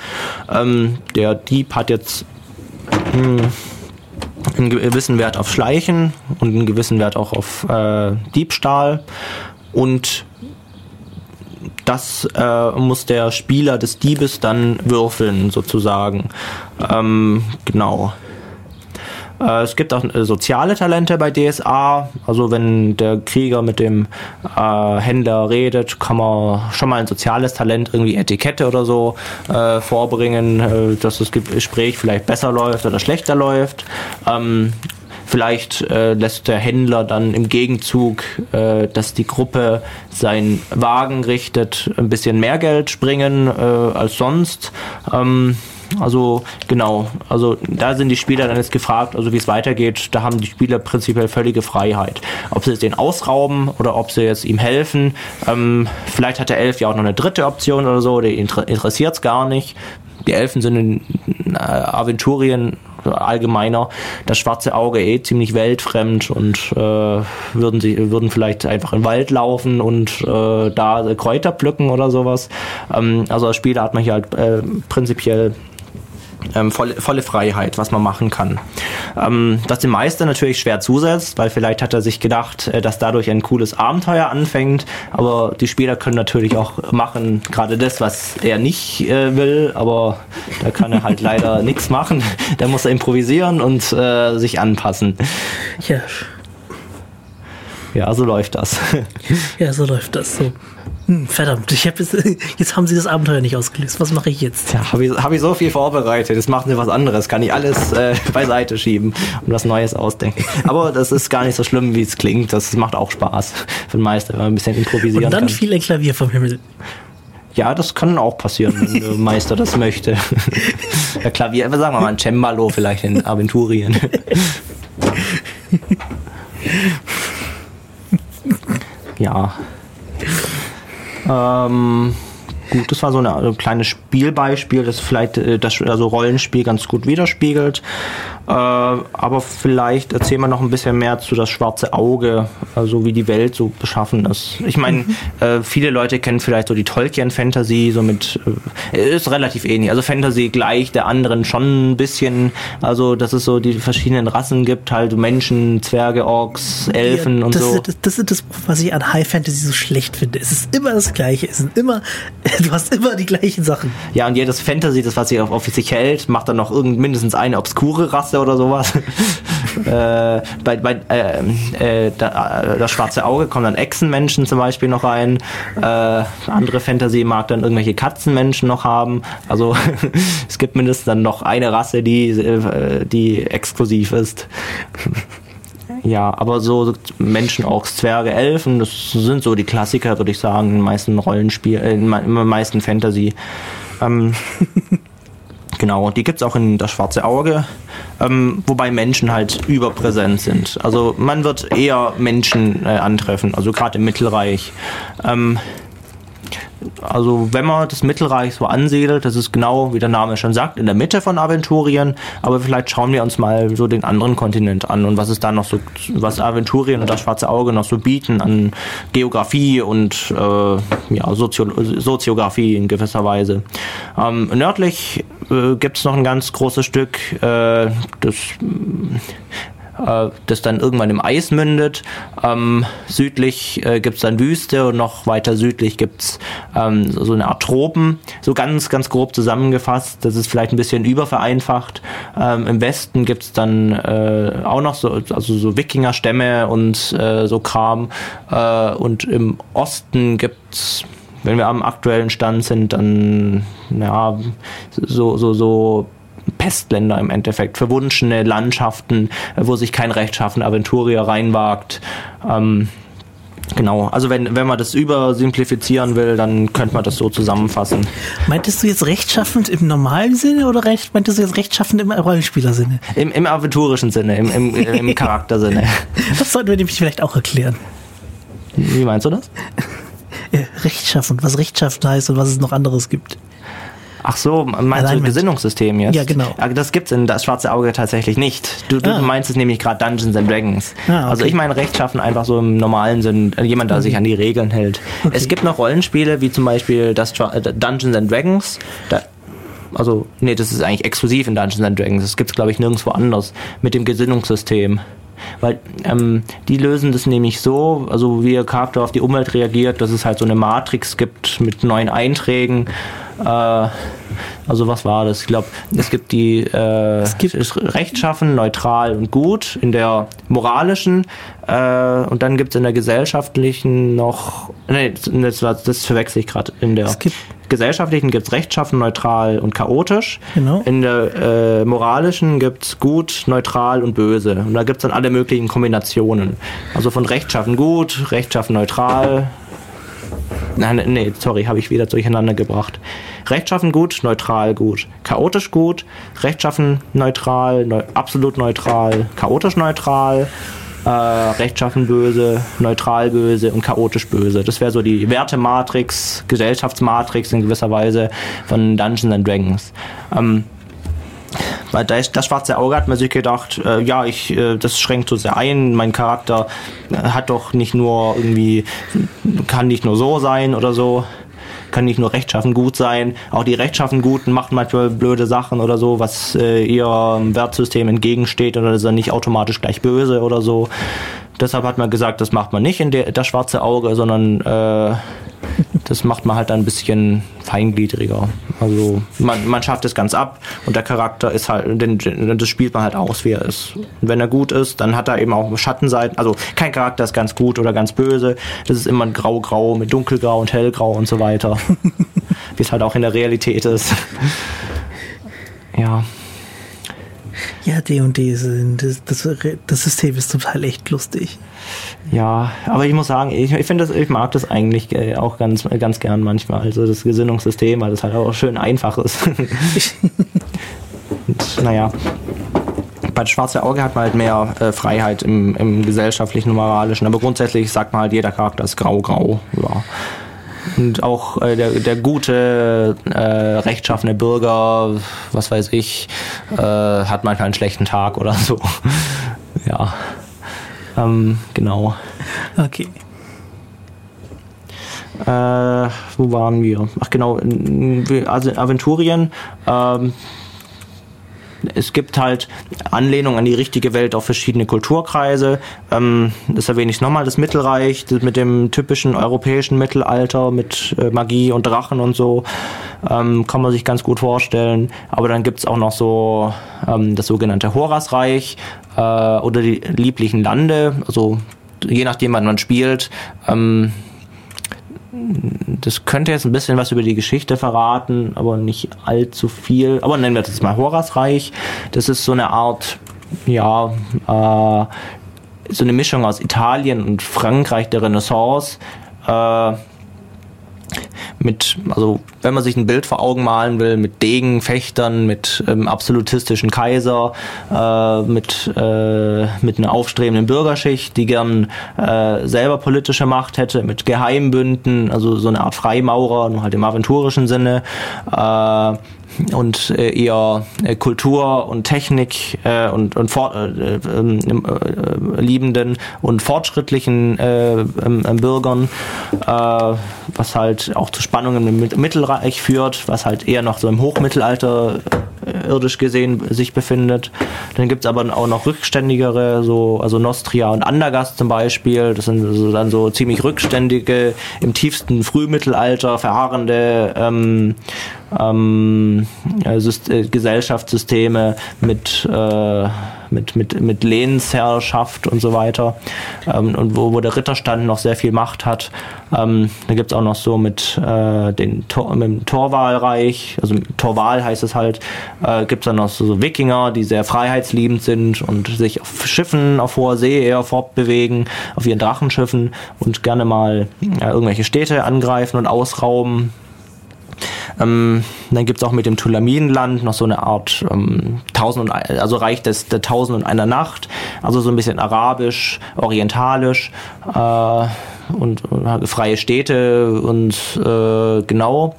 Ähm, der Dieb hat jetzt hm, einen gewissen Wert auf Schleichen und einen gewissen Wert auch auf äh, Diebstahl und das äh, muss der Spieler des Diebes dann würfeln, sozusagen. Ähm, genau. Äh, es gibt auch äh, soziale Talente bei DSA. Also wenn der Krieger mit dem äh, Händler redet, kann man schon mal ein soziales Talent, irgendwie Etikette oder so vorbringen, dass das Gespräch vielleicht besser läuft oder schlechter läuft. Ähm, Vielleicht äh, lässt der Händler dann im Gegenzug, äh, dass die Gruppe seinen Wagen richtet, ein bisschen mehr Geld springen äh, als sonst. Ähm, also genau, also da sind die Spieler dann jetzt gefragt, also wie es weitergeht, da haben die Spieler prinzipiell völlige Freiheit. Ob sie jetzt den ausrauben oder ob sie jetzt ihm helfen. Ähm, vielleicht hat der Elf ja auch noch eine dritte Option oder so, der interessiert es gar nicht. Die Elfen sind in äh, Aventurien allgemeiner das schwarze Auge eh ziemlich weltfremd und äh, würden sie würden vielleicht einfach im Wald laufen und äh, da Kräuter pflücken oder sowas. Ähm, also als Spieler hat man hier halt äh, prinzipiell ähm, volle, volle Freiheit, was man machen kann. Ähm, was dem Meister natürlich schwer zusetzt, weil vielleicht hat er sich gedacht, äh, dass dadurch ein cooles Abenteuer anfängt, aber die Spieler können natürlich auch machen, gerade das, was er nicht äh, will, aber da kann er halt leider nichts machen. Da muss er improvisieren und äh, sich anpassen. Ja. Ja, so läuft das. Ja, so läuft das. So. Hm, verdammt, ich hab jetzt, jetzt haben sie das Abenteuer nicht ausgelöst. Was mache ich jetzt? Ja, habe ich, hab ich so viel vorbereitet. Jetzt machen sie was anderes. Kann ich alles äh, beiseite schieben und was Neues ausdenken. Aber das ist gar nicht so schlimm, wie es klingt. Das macht auch Spaß für den Meister, wenn man ein bisschen improvisieren Und dann kann. fiel ein Klavier vom Himmel. Ja, das kann auch passieren, wenn der Meister das möchte. ja, Klavier, sagen wir mal ein Cembalo vielleicht in Aventurien. ja. Ähm, gut, das war so eine, ein kleines Spielbeispiel, das vielleicht äh, das also Rollenspiel ganz gut widerspiegelt. Äh, aber vielleicht erzählen wir noch ein bisschen mehr zu das schwarze Auge, also wie die Welt so beschaffen ist. Ich meine, äh, viele Leute kennen vielleicht so die Tolkien-Fantasy, so mit äh, ist relativ ähnlich. Also Fantasy gleich der anderen schon ein bisschen. Also dass es so die verschiedenen Rassen gibt, halt Menschen, Zwerge, Orks, Elfen Ja, und das, so. Ist, das ist das, was ich an High Fantasy so schlecht finde. Es ist immer das Gleiche. Es sind immer, du hast immer die gleichen Sachen. Ja, und jedes Fantasy, das was sich auf, auf sich hält, macht dann noch irgend mindestens eine obskure Rasse oder sowas. äh, bei bei äh, äh, da, äh, das schwarze Auge kommen dann Echsenmenschen zum Beispiel noch rein. Äh, andere Fantasy mag dann irgendwelche Katzenmenschen noch haben. Also es gibt mindestens dann noch eine Rasse, die, äh, die exklusiv ist. Ja, aber so Menschen, Orks, Zwerge, Elfen, das sind so die Klassiker, würde ich sagen, in den meisten Rollenspielen, äh, in den meisten Fantasy. Ähm, genau, die gibt's auch in das schwarze Auge, ähm, wobei Menschen halt überpräsent sind. Also man wird eher Menschen äh, antreffen, also gerade im Mittelreich. Ähm, also wenn man das Mittelreich so ansiedelt, das ist genau, wie der Name schon sagt, in der Mitte von Aventurien, aber vielleicht schauen wir uns mal so den anderen Kontinent an und was es da noch so, was Aventurien und das Schwarze Auge noch so bieten an Geografie und äh, ja, Sozio Soziografie in gewisser Weise. Ähm, nördlich äh, gibt es noch ein ganz großes Stück, äh, das äh, das dann irgendwann im Eis mündet. Ähm, südlich äh, gibt es dann Wüste und noch weiter südlich gibt es ähm, so, eine Art Tropen. So ganz, ganz grob zusammengefasst. Das ist vielleicht ein bisschen übervereinfacht. Ähm, Im Westen gibt es dann äh, auch noch so, also so Wikingerstämme und äh, so Kram. Äh, und im Osten gibt es wenn wir am aktuellen Stand sind, dann ja so so so Pestländer im Endeffekt, verwunschene Landschaften, äh, wo sich kein rechtschaffener Aventurier reinwagt. Ähm, genau, also wenn, wenn man das übersimplifizieren will, dann könnte man das so zusammenfassen. Meintest du jetzt rechtschaffend im normalen Sinne oder recht, meintest du jetzt rechtschaffend im Rollenspielersinne? Im, im aventurischen Sinne, im, im, im Charaktersinne. Das sollten wir nämlich vielleicht auch erklären. Wie meinst du das? Äh, rechtschaffend, was rechtschaffend heißt und was es noch anderes gibt. Ach so, meinst du Alignment. Gesinnungssystem jetzt? Ja, genau. Aber das gibt's in das Schwarze Auge tatsächlich nicht. Du, du Ah. meinst es nämlich gerade Dungeons and Dragons. Ah, okay. Mhm. Also ich meine rechtschaffen einfach so im normalen Sinn, äh, jemand, der sich an die Regeln hält. Okay. Es gibt noch Rollenspiele, wie zum Beispiel das äh, Dungeons and Dragons. Da, also, nee, das ist eigentlich exklusiv in Dungeons and Dragons. Das gibt's glaube ich, nirgendwo anders mit dem Gesinnungssystem. Weil ähm, die lösen das nämlich so, also wie ihr Charakter auf die Umwelt reagiert, dass es halt so eine Matrix gibt mit neuen Einträgen. Äh, also was war das? Ich glaube, es gibt die äh, es gibt- rechtschaffen, neutral und gut in der moralischen äh, und dann gibt es in der gesellschaftlichen noch, nee, das, war- das verwechsel ich gerade, in der gibt- gesellschaftlichen gibt es rechtschaffen, neutral und chaotisch. Genau. In der äh, moralischen gibt es gut, neutral und böse. Und da gibt es dann alle möglichen Kombinationen. Also von rechtschaffen gut, rechtschaffen neutral. Nein, nee, sorry, habe ich wieder durcheinander gebracht. Rechtschaffen gut, neutral gut. Chaotisch gut, rechtschaffen neutral, neu, absolut neutral, chaotisch neutral, äh, rechtschaffen böse, neutral böse und chaotisch böse. Das wäre so die Wertematrix, Gesellschaftsmatrix in gewisser Weise von Dungeons and Dragons. Ähm, weil das, das schwarze Auge hat man sich gedacht, äh, ja, ich, äh, das schränkt so sehr ein, mein Charakter äh, hat doch nicht nur irgendwie, kann nicht nur so sein oder so, kann nicht nur rechtschaffen gut sein, auch die rechtschaffen Guten machen manchmal blöde Sachen oder so, was äh, ihrem Wertsystem entgegensteht oder ist er nicht automatisch gleich böse oder so. Deshalb hat man gesagt, das macht man nicht in der, das schwarze Auge, sondern äh, das macht man halt ein bisschen feingliedriger. Also man, man schafft es ganz ab und der Charakter ist halt, den, das spielt man halt aus, wie er ist. Und wenn er gut ist, dann hat er eben auch Schattenseiten. Also kein Charakter ist ganz gut oder ganz böse. Das ist immer ein Grau-Grau mit Dunkelgrau und Hellgrau und so weiter. wie es halt auch in der Realität ist. ja. Ja, D&D sind, das, das, das System ist total echt lustig. Ja, aber ich muss sagen, ich, ich finde das, ich mag das eigentlich äh, auch ganz, ganz gern manchmal. Also das Gesinnungssystem, weil das halt auch schön einfach ist. Und, naja. Bei Schwarze Auge hat man halt mehr äh, Freiheit im, im gesellschaftlichen und moralischen, aber grundsätzlich sagt man halt, jeder Charakter ist grau-grau. Ja. Und auch äh, der, der gute, äh, rechtschaffene Bürger, was weiß ich, äh, hat manchmal einen schlechten Tag oder so. ja. Ähm, genau. Okay. Äh, wo waren wir? Ach genau, also Aventurien. Ähm, es gibt halt Anlehnung an die richtige Welt auf verschiedene Kulturkreise. Ähm, das erwähne ich nochmal, das Mittelreich das mit dem typischen europäischen Mittelalter, mit äh, Magie und Drachen und so, ähm, kann man sich ganz gut vorstellen. Aber dann gibt es auch noch so ähm, das sogenannte Horasreich äh, oder die lieblichen Lande, also je nachdem, wann man spielt. Ähm, das könnte jetzt ein bisschen was über die Geschichte verraten, aber nicht allzu viel. Aber nennen wir das jetzt mal Horasreich. Das ist so eine Art, ja, äh, so eine Mischung aus Italien und Frankreich der Renaissance. Äh, mit, also wenn man sich ein Bild vor Augen malen will, mit Degenfechtern, mit ähm, absolutistischen Kaiser, äh, mit, äh, mit einer aufstrebenden Bürgerschicht, die gern äh, selber politische Macht hätte, mit Geheimbünden, also so eine Art Freimaurer, nur halt im aventurischen Sinne. Äh, und äh, eher äh, Kultur und Technik äh, und, und for äh, ähm, äh, liebenden und fortschrittlichen äh, ähm, Bürgern, äh, was halt auch zu Spannungen im Mittelreich führt, was halt eher noch so im Hochmittelalter äh, irdisch gesehen sich befindet. Dann gibt's aber auch noch rückständigere, so also Nostria und Andergast zum Beispiel. Das sind so, dann so ziemlich rückständige, im tiefsten Frühmittelalter verharrende ähm, ähm, äh, Gesellschaftssysteme mit, äh, mit, mit, mit Lehnsherrschaft und so weiter ähm, und wo, wo der Ritterstand noch sehr viel Macht hat. Ähm, da gibt's auch noch so mit, äh, den Tor, mit dem Torwahlreich, also Torwahl heißt es halt, äh, gibt's dann noch so, so Wikinger, die sehr freiheitsliebend sind und sich auf Schiffen auf hoher See eher fortbewegen, auf ihren Drachenschiffen und gerne mal äh, irgendwelche Städte angreifen und ausrauben ähm, dann gibt es auch mit dem Tulaminenland noch so eine Art ähm, Tausend und also Reich des der Tausend und einer Nacht, also so ein bisschen arabisch, orientalisch äh, und, und, freie Städte und äh, genau.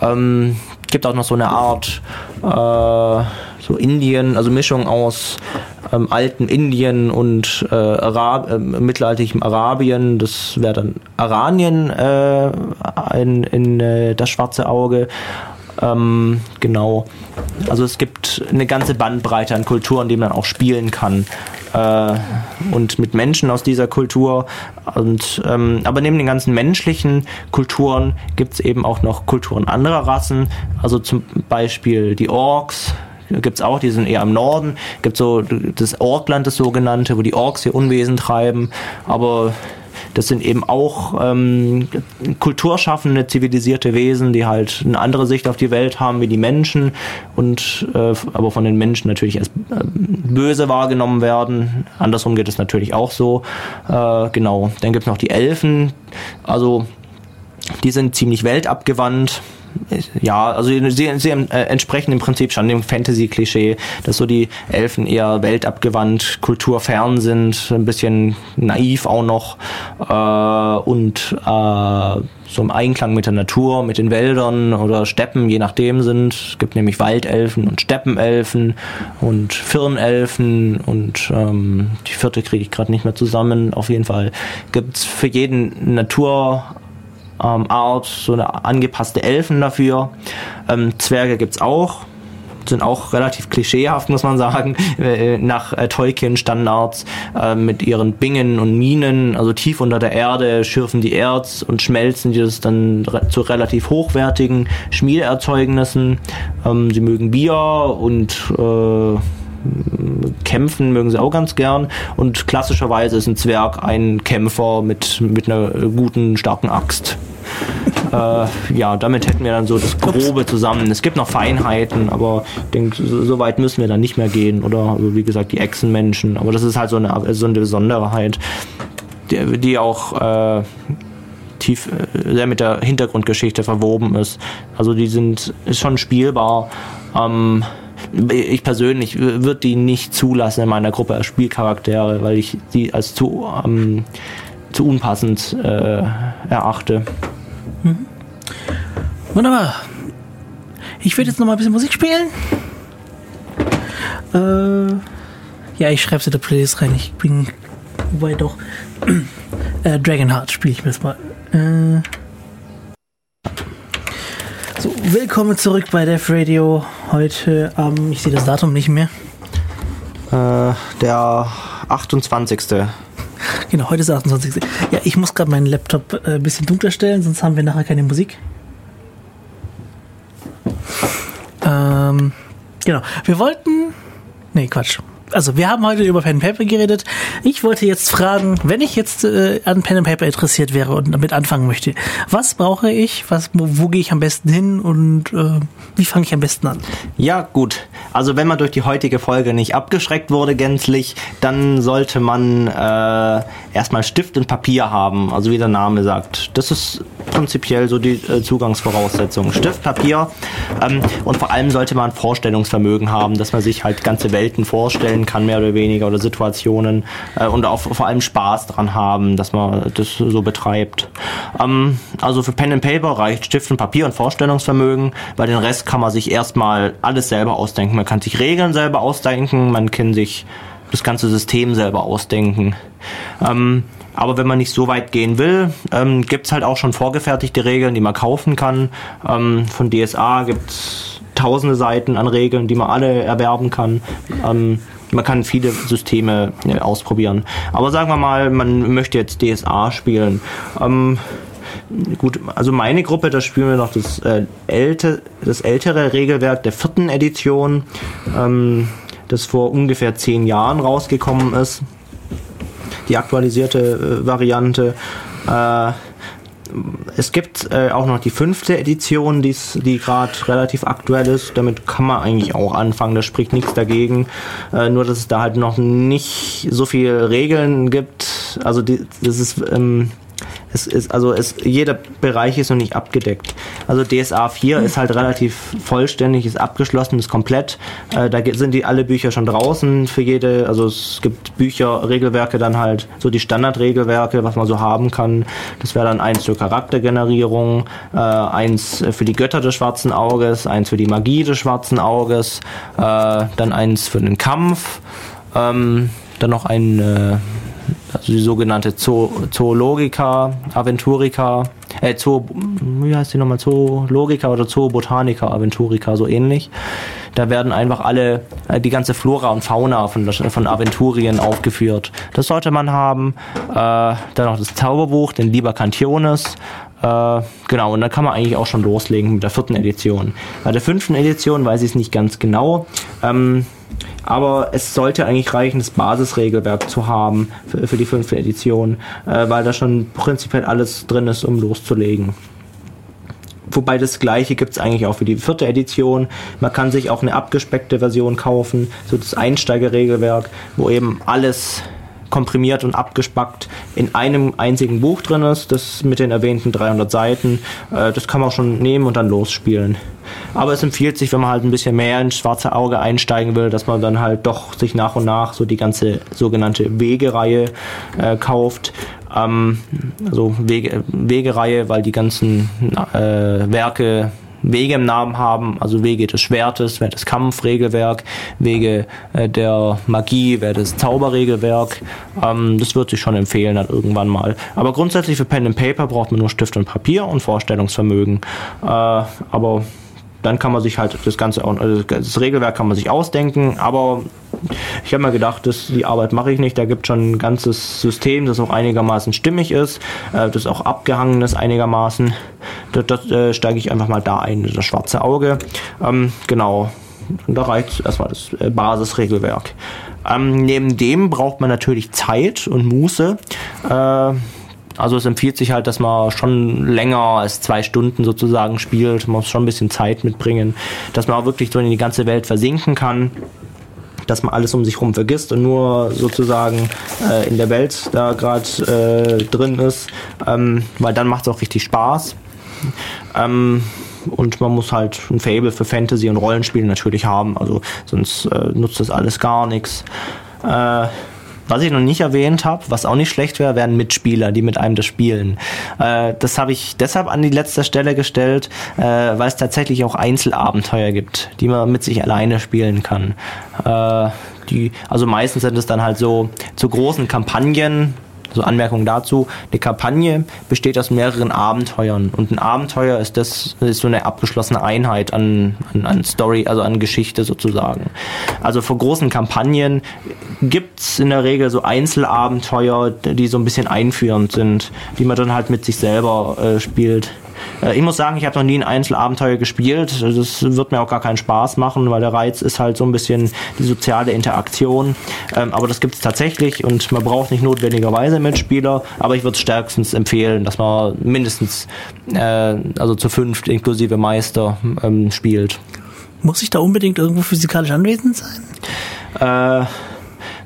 Ähm, gibt auch noch so eine Art äh, so Indien, also Mischung aus ähm, alten Indien und äh, Arab äh, mittelalterlichem Arabien. Das wäre dann Aranien äh, in, in äh, das schwarze Auge. Ähm, genau. Also es gibt eine ganze Bandbreite an Kulturen, die man auch spielen kann. Äh, und mit Menschen aus dieser Kultur. Und, ähm, aber neben den ganzen menschlichen Kulturen gibt es eben auch noch Kulturen anderer Rassen. Also zum Beispiel die Orks, gibt es auch, die sind eher im Norden. Gibt so das Orkland, das sogenannte, wo die Orks hier Unwesen treiben. Aber das sind eben auch ähm, kulturschaffende, zivilisierte Wesen, die halt eine andere Sicht auf die Welt haben wie die Menschen und äh, aber von den Menschen natürlich als äh, böse wahrgenommen werden. Andersrum geht es natürlich auch so. Äh, genau. Dann gibt es noch die Elfen. Also die sind ziemlich weltabgewandt ja, also sie, sie äh, entsprechen im Prinzip schon dem Fantasy-Klischee, dass so die Elfen eher weltabgewandt, kulturfern sind, ein bisschen naiv auch noch äh, und äh, so im Einklang mit der Natur, mit den Wäldern oder Steppen, je nachdem sind. Es gibt nämlich Waldelfen und Steppenelfen und Firnelfen und ähm, die vierte kriege ich gerade nicht mehr zusammen. Auf jeden Fall gibt es für jeden Natur ähm, Art, so eine angepasste Elfen dafür. Ähm, Zwerge gibt's auch, sind auch relativ klischeehaft, muss man sagen, äh, nach äh, Tolkien-Standards, äh, mit ihren Bingen und Minen, also tief unter der Erde, schürfen die Erz und schmelzen die das dann re zu relativ hochwertigen Schmiedeerzeugnissen. Ähm, sie mögen Bier und äh, kämpfen mögen sie auch ganz gern und klassischerweise ist ein Zwerg ein Kämpfer mit, mit einer guten, starken Axt. äh, ja, damit hätten wir dann so das Grobe zusammen. Es gibt noch Feinheiten, aber ich denke, so, so, weit müssen wir dann nicht mehr gehen. Oder also wie gesagt, die Echsenmenschen. Aber das ist halt so eine, so eine Besonderheit, die, die auch äh, tief äh, sehr mit der Hintergrundgeschichte verwoben ist. Also die sind ist schon spielbar. Ähm, ich persönlich würde die nicht zulassen in meiner Gruppe als Spielcharaktere, weil ich die als zu, ähm, zu unpassend äh, erachte. Mhm. Wunderbar. Ich würde jetzt noch mal ein bisschen Musik spielen. Äh, ja, ich schreibe es in der Playlist rein. Ich bin, wobei doch, äh, Dragonheart spiele ich mir jetzt mal. Äh, so, willkommen zurück bei Def Radio. Heute am, ähm, ich sehe das Datum nicht mehr. Äh, der 28. Genau, heute ist der 28. Ja, ich muss gerade meinen Laptop äh, ein bisschen dunkler stellen, sonst haben wir nachher keine Musik. Ähm, genau. Wir wollten. Nee, Quatsch also wir haben heute über Pen Paper geredet. Ich wollte jetzt fragen, wenn ich jetzt äh, an Pen Paper interessiert wäre und damit anfangen möchte, was brauche ich? Was, wo, wo gehe ich am besten hin und äh, wie fange ich am besten an? Ja, gut. Also wenn man durch die heutige Folge nicht abgeschreckt wurde gänzlich, dann sollte man äh, erstmal Stift und Papier haben, also wie der Name sagt. Das ist prinzipiell so die äh, Zugangsvoraussetzung. Stift, Papier ähm, und vor allem sollte man Vorstellungsvermögen haben, dass man sich halt ganze Welten vorstellen kann, mehr oder weniger, oder Situationen äh, und auch vor allem Spaß dran haben, dass man das so betreibt. Ähm, also für Pen and Paper reicht Stift und Papier und Vorstellungsvermögen, bei den Rest kann man sich erstmal alles selber ausdenken. Man kann sich Regeln selber ausdenken, man kann sich das ganze System selber ausdenken. Ähm, aber wenn man nicht so weit gehen will, ähm, gibt es halt auch schon vorgefertigte Regeln, die man kaufen kann. Ähm, von DSA gibt es tausende Seiten an Regeln, die man alle erwerben kann. Ähm, man kann viele Systeme ausprobieren. Aber sagen wir mal, man möchte jetzt DSA spielen. Ähm, gut, also meine Gruppe, da spielen wir noch das, äh, älte, das ältere Regelwerk der vierten Edition, ähm, das vor ungefähr zehn Jahren rausgekommen ist die aktualisierte äh, Variante. Äh, es gibt äh, auch noch die fünfte Edition, die's, die gerade relativ aktuell ist. Damit kann man eigentlich auch anfangen, da spricht nichts dagegen. Äh, nur, dass es da halt noch nicht so viele Regeln gibt. Also, die, das ist. Ähm, es ist, also es, jeder Bereich ist noch nicht abgedeckt. Also DSA 4 ist halt relativ vollständig, ist abgeschlossen, ist komplett. Äh, da sind die alle Bücher schon draußen für jede, also es gibt Bücher, Regelwerke dann halt, so die Standardregelwerke, was man so haben kann. Das wäre dann eins zur Charaktergenerierung, äh, eins für die Götter des schwarzen Auges, eins für die Magie des schwarzen Auges, äh, dann eins für den Kampf, ähm, dann noch ein äh, also die sogenannte Zoo, Zoologica, Aventurica, äh, Zoo, wie heißt die nochmal, Zoologica oder Zoobotanica, Aventurica, so ähnlich. Da werden einfach alle, äh, die ganze Flora und Fauna von, von Aventurien aufgeführt. Das sollte man haben. Äh, dann noch das Zauberbuch, den Liber Cantiones, äh, genau, und dann kann man eigentlich auch schon loslegen mit der vierten Edition. Bei der fünften Edition weiß ich es nicht ganz genau. Ähm, aber es sollte eigentlich reichen, das Basisregelwerk zu haben für, für die fünfte Edition, äh, weil da schon prinzipiell alles drin ist, um loszulegen. Wobei das gleiche gibt es eigentlich auch für die vierte Edition. Man kann sich auch eine abgespeckte Version kaufen, so das Einsteigerregelwerk, wo eben alles komprimiert und abgespackt in einem einzigen Buch drin ist, das mit den erwähnten 300 Seiten. Äh, das kann man auch schon nehmen und dann losspielen. Aber es empfiehlt sich, wenn man halt ein bisschen mehr ins schwarze Auge einsteigen will, dass man dann halt doch sich nach und nach so die ganze sogenannte Wegereihe äh, kauft. Ähm, also Wege, Wegereihe, weil die ganzen äh, Werke Wege im Namen haben, also Wege des Schwertes, wäre das Kampfregelwerk, Wege äh, der Magie, wäre das Zauberregelwerk. Ähm, das wird sich schon empfehlen dann irgendwann mal. Aber grundsätzlich für Pen and Paper braucht man nur Stift und Papier und Vorstellungsvermögen. Äh, aber dann kann man sich halt das ganze also das Regelwerk kann man sich ausdenken, aber ich habe mir gedacht, das, die Arbeit mache ich nicht. Da gibt schon ein ganzes System, das auch einigermaßen stimmig ist, äh, das auch abgehangen ist einigermaßen. Das, das äh, steige ich einfach mal da ein, das schwarze Auge. Ähm, genau. Und da reicht erstmal das äh, Basisregelwerk. Ähm, neben dem braucht man natürlich Zeit und Muße. Äh, also es empfiehlt sich halt, dass man schon länger als zwei Stunden sozusagen spielt. Man muss schon ein bisschen Zeit mitbringen, dass man auch wirklich so in die ganze Welt versinken kann dass man alles um sich herum vergisst und nur sozusagen äh, in der Welt da gerade äh, drin ist, ähm, weil dann macht es auch richtig Spaß. Ähm, und man muss halt ein Fable für Fantasy und Rollenspiele natürlich haben, also sonst äh, nutzt das alles gar nichts. Äh, was ich noch nicht erwähnt habe, was auch nicht schlecht wäre, wären Mitspieler, die mit einem das spielen. Äh, das habe ich deshalb an die letzte Stelle gestellt, äh, weil es tatsächlich auch Einzelabenteuer gibt, die man mit sich alleine spielen kann. Äh, die, also meistens sind es dann halt so zu großen Kampagnen, also Anmerkung dazu, eine Kampagne besteht aus mehreren Abenteuern und ein Abenteuer ist das ist so eine abgeschlossene Einheit an, an, an Story, also an Geschichte sozusagen. Also vor großen Kampagnen gibt es in der Regel so Einzelabenteuer, die so ein bisschen einführend sind, die man dann halt mit sich selber äh, spielt. Äh, ich muss sagen, ich habe noch nie ein Einzelabenteuer gespielt. Das wird mir auch gar keinen Spaß machen, weil der Reiz ist halt so ein bisschen die soziale Interaktion. Ähm, aber das gibt es tatsächlich und man braucht nicht notwendigerweise Mitspieler, aber ich würde es stärkstens empfehlen, dass man mindestens äh, also zu fünft inklusive Meister ähm, spielt. Muss ich da unbedingt irgendwo physikalisch anwesend sein? Äh,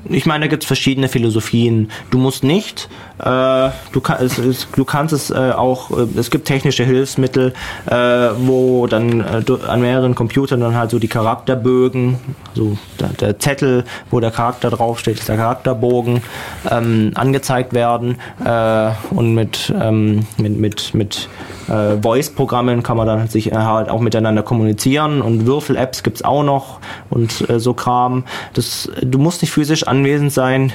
ich meine, da gibt es verschiedene Philosophien. Du musst nicht du, kann, es, es, du kannst es äh, auch, äh, es gibt technische Hilfsmittel, äh, wo dann äh, an mehreren Computern dann halt so die Charakterbögen, so der, der Zettel, wo der Charakter draufsteht, ist der Charakterbogen, ähm, angezeigt werden äh, und mit, ähm, mit, mit, mit äh, Voice-Programmen kann man dann sich äh, halt auch miteinander kommunizieren und Würfel-Apps gibt's auch noch und äh, so Kram. Das, du musst nicht physisch anwesend sein,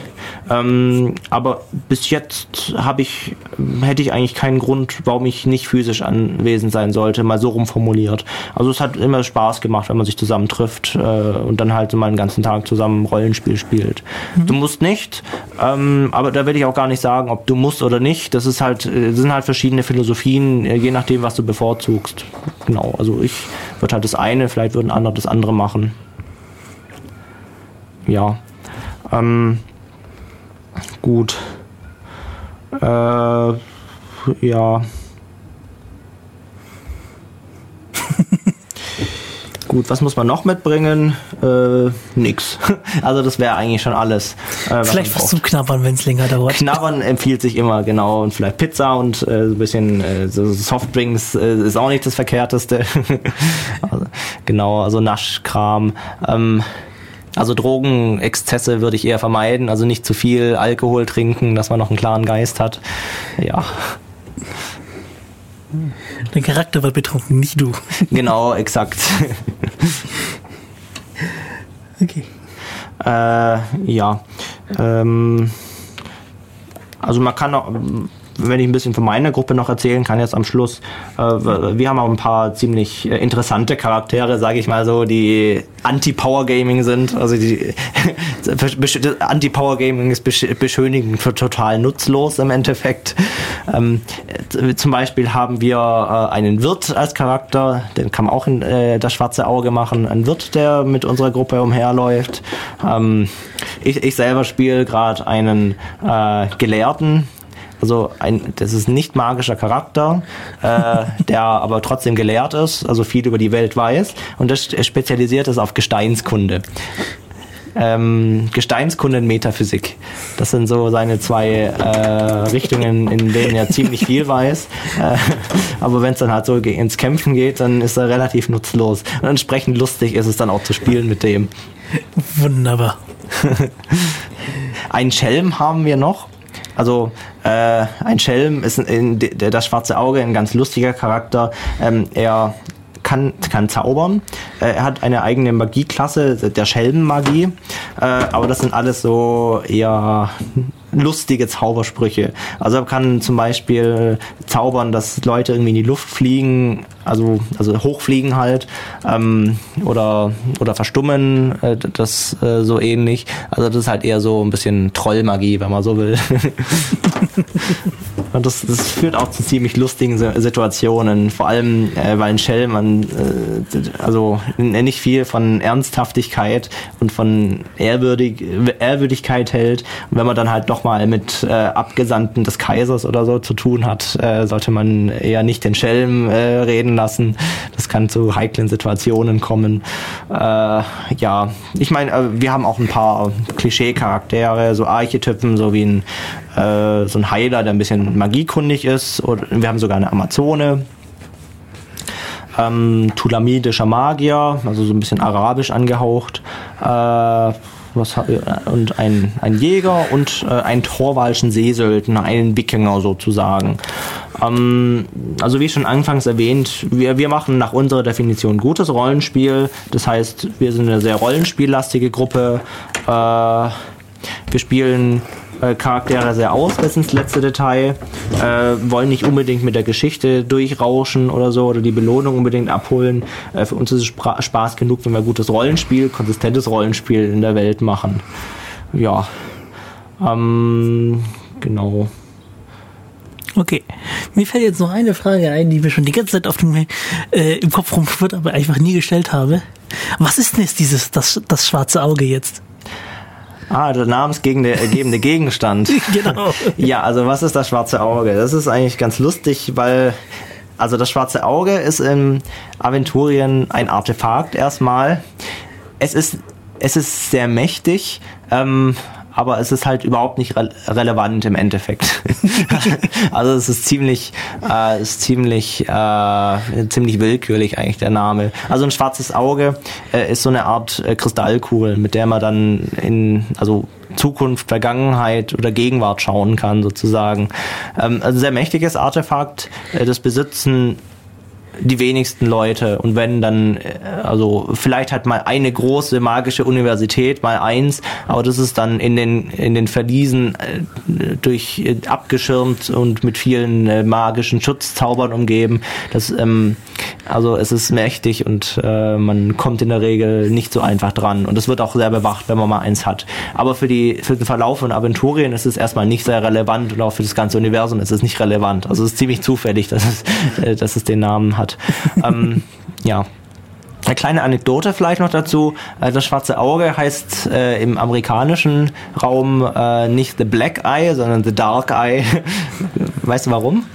ähm, aber bis jetzt jetzt habe ich, hätte ich eigentlich keinen Grund, warum ich nicht physisch anwesend sein sollte, mal so rumformuliert. Also es hat immer Spaß gemacht, wenn man sich zusammen trifft äh, und dann halt so mal einen ganzen Tag zusammen Rollenspiel spielt. Mhm. Du musst nicht, ähm, aber da will ich auch gar nicht sagen, ob du musst oder nicht. Das ist halt, äh, das sind halt verschiedene Philosophien, äh, je nachdem, was du bevorzugst. Genau, also ich würde halt das eine, vielleicht würden andere das andere machen. Ja. Ähm, gut. Äh, ja. Gut, was muss man noch mitbringen? Äh, nix. Also das wäre eigentlich schon alles. Äh, vielleicht was zum Knabbern, wenn es länger dauert. Knabbern empfiehlt sich immer, genau. Und vielleicht Pizza und äh, so ein bisschen äh, so Softdrinks äh, ist auch nicht das Verkehrteste. also, genau, also Naschkram. Ähm, also Drogenexzesse würde ich eher vermeiden, also nicht zu viel Alkohol trinken, dass man noch einen klaren Geist hat. Ja. Dein Charakter wird betrunken, nicht du. Genau, exakt. okay. Äh, ja. Ähm, also man kann auch, wenn ich ein bisschen von meiner Gruppe noch erzählen kann, jetzt am Schluss, äh, wir haben auch ein paar ziemlich äh, interessante Charaktere, sage ich mal so, die Anti-Power Gaming sind. Also die Anti-Power Gaming ist beschönigend für total nutzlos im Endeffekt. Ähm, zum Beispiel haben wir äh, einen Wirt als Charakter, den kann man auch in äh, das schwarze Auge machen. Ein Wirt, der mit unserer Gruppe umherläuft. Ähm, ich, ich selber spiele gerade einen äh, Gelehrten, also ein, das ist nicht magischer Charakter, äh, der aber trotzdem gelehrt ist, also viel über die Welt weiß und das spezialisiert ist auf Gesteinskunde. ähm, Gesteinskunde und Metaphysik. Das sind so seine zwei äh, Richtungen, in denen er ziemlich viel weiß. Äh, aber wenn es dann halt so ins Kämpfen geht, dann ist er relativ nutzlos. Und entsprechend lustig ist es dann auch zu spielen mit dem. Wunderbar. Ein Schelm haben wir noch. Also äh, ein Schelm ist in, in, das schwarze Auge ein ganz lustiger Charakter. Ähm, er kann, kann zaubern. Äh, er hat eine eigene Magieklasse, der Schelmenmagie. Äh, aber das sind alles so eher lustige Zaubersprüche. Also er kann zum Beispiel zaubern, dass Leute irgendwie in die Luft fliegen, also, also hochfliegen halt, ähm, oder, oder verstummen, äh, das äh, so ähnlich. Also das ist halt eher so ein bisschen Trollmagie, wenn man so will. Und das, das führt auch zu ziemlich lustigen Situationen, vor allem äh, weil ein Shell man äh, also nicht viel von Ernsthaftigkeit und von Ehrwürdig, Ehrwürdigkeit hält. Und wenn man dann halt doch mal mit äh, Abgesandten des Kaisers oder so zu tun hat, äh, sollte man eher nicht den Schelm äh, reden lassen. Das kann zu heiklen Situationen kommen. Äh, ja, ich meine, äh, wir haben auch ein paar Klischee-Charaktere, so Archetypen, so wie ein äh, so ein Heiler, der ein bisschen magiekundig ist. Wir haben sogar eine Amazone. Ähm, Tulamidischer Magier, also so ein bisschen arabisch angehaucht. Äh, was, und ein, ein Jäger und äh, einen Torwalschen Seesöldner, einen Wikinger sozusagen. Ähm, also wie schon anfangs erwähnt, wir, wir machen nach unserer Definition gutes Rollenspiel. Das heißt, wir sind eine sehr rollenspiellastige Gruppe. Äh, wir spielen äh, Charaktere sehr aus bis ins letzte Detail, äh, wollen nicht unbedingt mit der Geschichte durchrauschen oder so oder die Belohnung unbedingt abholen. Äh, für uns ist es Spra Spaß genug, wenn wir gutes Rollenspiel, konsistentes Rollenspiel in der Welt machen. Ja, ähm, genau. Okay, mir fällt jetzt noch eine Frage ein, die mir schon die ganze Zeit auf dem, äh, im Kopf rumführt, aber einfach nie gestellt habe. Was ist denn jetzt dieses, das, das schwarze Auge jetzt? Ah, der namensgebende Gegenstand. genau. Ja, also was ist das schwarze Auge? Das ist eigentlich ganz lustig, weil also das schwarze Auge ist in Aventurien ein Artefakt erstmal. Es ist es ist sehr mächtig. Ähm, aber es ist halt überhaupt nicht re relevant im Endeffekt. also es ist ziemlich, äh, ist ziemlich, äh, ziemlich willkürlich eigentlich der Name. Also ein schwarzes Auge äh, ist so eine Art äh, Kristallkugel, mit der man dann in, also Zukunft, Vergangenheit oder Gegenwart schauen kann sozusagen. Ähm, also sehr mächtiges Artefakt. Äh, das besitzen die wenigsten Leute und wenn dann, äh, also vielleicht hat mal eine große magische Universität, mal eins, aber das ist dann in den, in den Verliesen äh, durch äh, abgeschirmt und mit vielen magischen Schutzzaubern umgeben. Das, ähm, also es ist mächtig und äh, man kommt in der Regel nicht so einfach dran und es wird auch sehr bewacht, wenn man mal eins hat. Aber für, die, für den Verlauf von Aventurien ist es erstmal nicht sehr relevant und auch für das ganze Universum ist es nicht relevant. Also es ist ziemlich zufällig, dass es, dass es den Namen hat hat. ähm, ja. Eine kleine Anekdote vielleicht noch dazu. Äh, das schwarze Auge heißt äh, im amerikanischen Raum äh, nicht The Black Eye, sondern The Dark Eye. weißt du warum?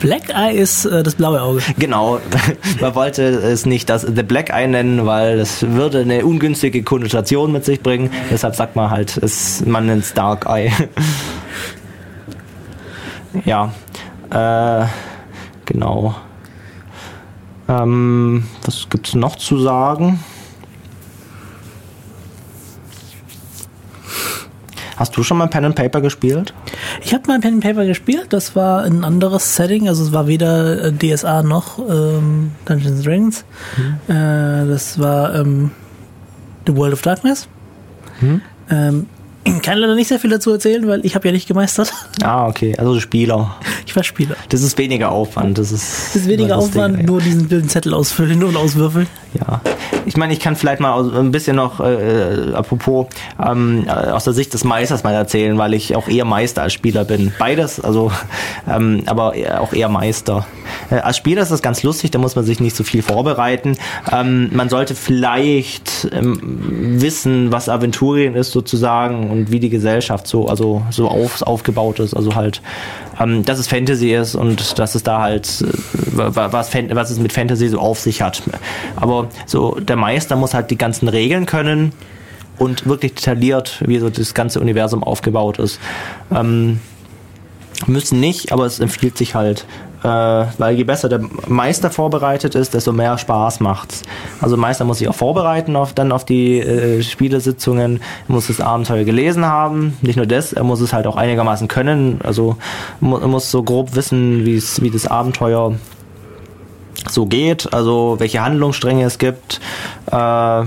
Black Eye ist äh, das blaue Auge. Genau. Man wollte es nicht das The Black Eye nennen, weil das würde eine ungünstige Konnotation mit sich bringen. Deshalb sagt man halt, es, man nennt es Dark Eye. ja. Äh, genau. Ähm, was gibt es noch zu sagen? Hast du schon mal Pen and Paper gespielt? Ich habe mal Pen and Paper gespielt. Das war ein anderes Setting. Also es war weder äh, DSA noch ähm, Dungeons Dragons. Mhm. Äh, das war ähm, The World of Darkness. Mhm. Ähm, ich kann leider nicht sehr viel dazu erzählen, weil ich habe ja nicht gemeistert. Ah, okay. Also Spieler. Ich war Spieler. Das ist weniger Aufwand. Das ist, das ist weniger Aufwand, nur diesen blöden Zettel ausfüllen und auswürfeln. Ja. Ich meine, ich kann vielleicht mal ein bisschen noch, äh, apropos, ähm, äh, aus der Sicht des Meisters mal erzählen, weil ich auch eher Meister als Spieler bin. Beides, also, ähm, aber auch eher Meister. Äh, als Spieler ist das ganz lustig, da muss man sich nicht so viel vorbereiten. Ähm, man sollte vielleicht ähm, wissen, was Aventurien ist sozusagen und wie die Gesellschaft so, also so auf, aufgebaut ist. Also halt, ähm, dass es Fantasy ist und dass es da halt, äh, was, was es mit Fantasy so auf sich hat. Aber so der Meister muss halt die ganzen Regeln können und wirklich detailliert, wie so das ganze Universum aufgebaut ist. Ähm, müssen nicht, aber es empfiehlt sich halt, weil je besser der Meister vorbereitet ist, desto mehr Spaß macht's. Also Meister muss sich auch vorbereiten auf, dann auf die äh, Spielesitzungen, muss das Abenteuer gelesen haben, nicht nur das, er muss es halt auch einigermaßen können, also mu muss so grob wissen, wie es wie das Abenteuer so geht, also welche Handlungsstränge es gibt, äh,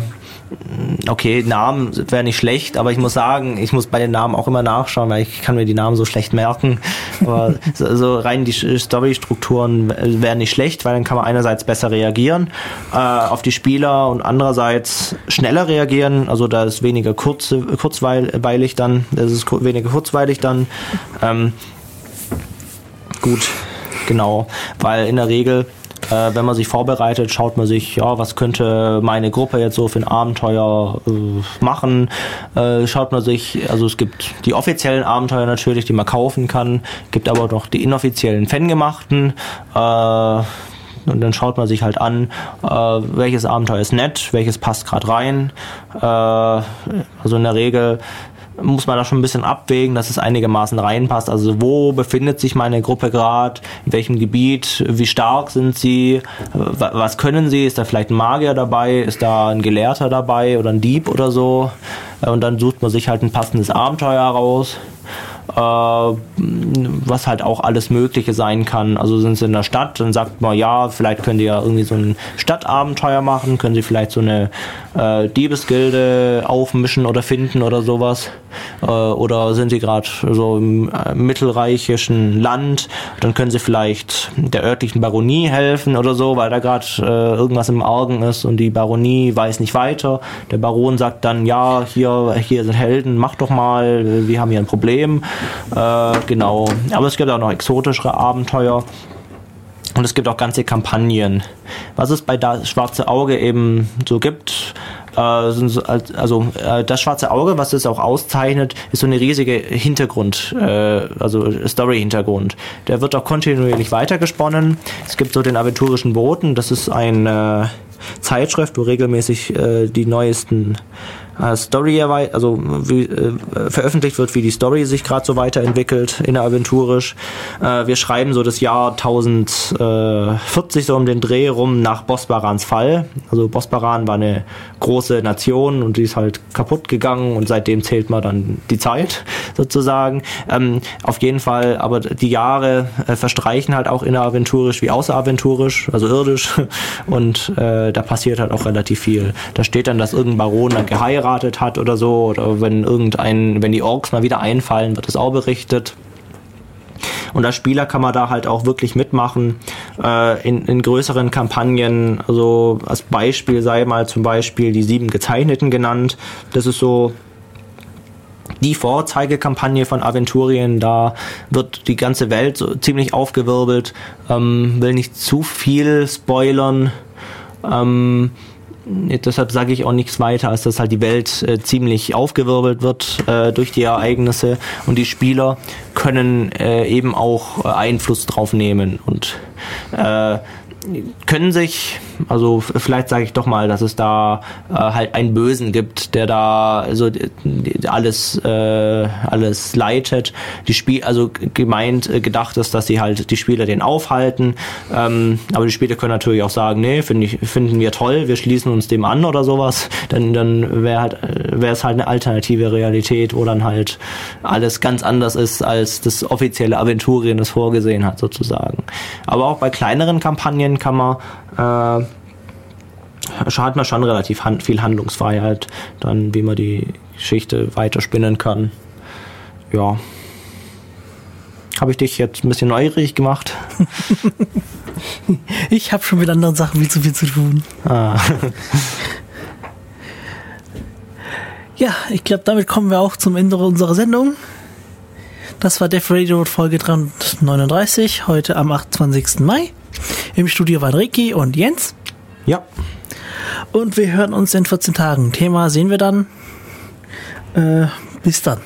okay, Namen wäre nicht schlecht, aber ich muss sagen, ich muss bei den Namen auch immer nachschauen, weil ich kann mir die Namen so schlecht merken. Aber so, so rein die Story-Strukturen wären nicht schlecht, weil dann kann man einerseits besser reagieren äh, auf die Spieler und andererseits schneller reagieren. Also da ist weniger kurz, kurzweilig dann, das ist weniger kurzweilig dann. Ähm, gut, genau, weil in der Regel äh, wenn man sich vorbereitet, schaut man sich, ja, was könnte meine Gruppe jetzt so für ein Abenteuer äh, machen. Äh, schaut man sich, also es gibt die offiziellen Abenteuer natürlich, die man kaufen kann, gibt aber noch die inoffiziellen Fangemachten. Äh, und dann schaut man sich halt an, äh, welches Abenteuer ist nett, welches passt gerade rein. Äh, also in der Regel muss man da schon ein bisschen abwägen, dass es einigermaßen reinpasst. Also wo befindet sich meine Gruppe gerade, in welchem Gebiet, wie stark sind sie, was können sie, ist da vielleicht ein Magier dabei, ist da ein Gelehrter dabei oder ein Dieb oder so. Und dann sucht man sich halt ein passendes Abenteuer raus. äh, was halt auch alles Mögliche sein kann. Also sind sie in der Stadt, dann sagt man, ja, vielleicht könnt ihr ja irgendwie so ein Stadtabenteuer machen, können sie vielleicht so eine äh, Diebesgilde aufmischen oder finden oder sowas. Äh, oder sind sie gerade so im äh, mittelreichischen Land, dann können sie vielleicht der örtlichen Baronie helfen oder so, weil da gerade äh, irgendwas im Argen ist und die Baronie weiß nicht weiter. Der Baron sagt dann, ja, hier, hier sind Helden, mach doch mal, wir haben hier ein Problem. Äh, genau. Aber es gibt auch noch exotischere Abenteuer. Und es gibt auch ganze Kampagnen. Was es bei das Schwarze Auge eben so gibt, äh, also äh, das Schwarze Auge, was es auch auszeichnet, ist so eine riesige Hintergrund, äh, also Story-Hintergrund. Der wird auch kontinuierlich weitergesponnen. Es gibt so den aventurischen Boten, das ist eine Zeitschrift, wo regelmäßig die neuesten äh, Story also wie, äh, veröffentlicht wird, wie die Story sich gerade so weiterentwickelt inneraventurisch. Äh, wir schreiben so das Jahr 1040 so um den Dreh rum nach Bosbarans Fall. Also Bosbaran war eine große Nation und die ist halt kaputt gegangen und seitdem zählt man dann die Zeit sozusagen. Ähm, auf jeden Fall, aber die Jahre äh, verstreichen halt auch inneraventurisch wie außeraventurisch, also irdisch und äh, da passiert halt auch relativ viel. Da steht dann, dass irgendein Baron dann geheiratet geheiratet hat oder so, oder wenn irgendein, wenn die Orks mal wieder einfallen, wird es auch berichtet. Und als Spieler kann man da halt auch wirklich mitmachen äh, in, in größeren Kampagnen. Also als Beispiel sei mal zum Beispiel die sieben Gezeichneten genannt. Das ist so die Vorzeigekampagne von Aventurien. Da wird die ganze Welt so ziemlich aufgewirbelt. Ähm, will nicht zu viel spoilern. Ähm, deshalb sage ich auch nichts weiter, als dass halt die Welt äh, ziemlich aufgewirbelt wird äh, durch die Ereignisse. Und die Spieler können äh, eben auch äh, Einfluss drauf nehmen. Und äh, können sich, also vielleicht sage ich doch mal, dass es da äh, halt einen Bösen gibt, der da also alles äh, alles leitet. Die Spiel, also gemeint äh, gedacht ist, dass sie halt die Spieler den aufhalten, ähm, aber die Spieler können natürlich auch sagen, nee, find ich, finden wir toll, wir schließen uns dem an oder sowas. Dann dann wäre halt wäre es halt eine alternative Realität, wo dann halt alles ganz anders ist, als das offizielle Aventurien es vorgesehen hat sozusagen. Aber auch bei kleineren Kampagnen Serien kann man äh, hat man schon relativ hand, viel Handlungsfreiheit, dann wie man die Geschichte weiterspinnen kann. Ja. Habe ich dich jetzt ein bisschen neugierig gemacht? ich habe schon mit anderen Sachen viel zu viel zu tun. Ah. ja, ich glaube, damit kommen wir auch zum Ende unserer Sendung. Das war Def Radio Folge 339, heute am 28. Mai. Im Studio waren Ricky und Jens. Ja. Und wir hören uns in 14 Tagen. Thema sehen wir dann. Äh, bis dann.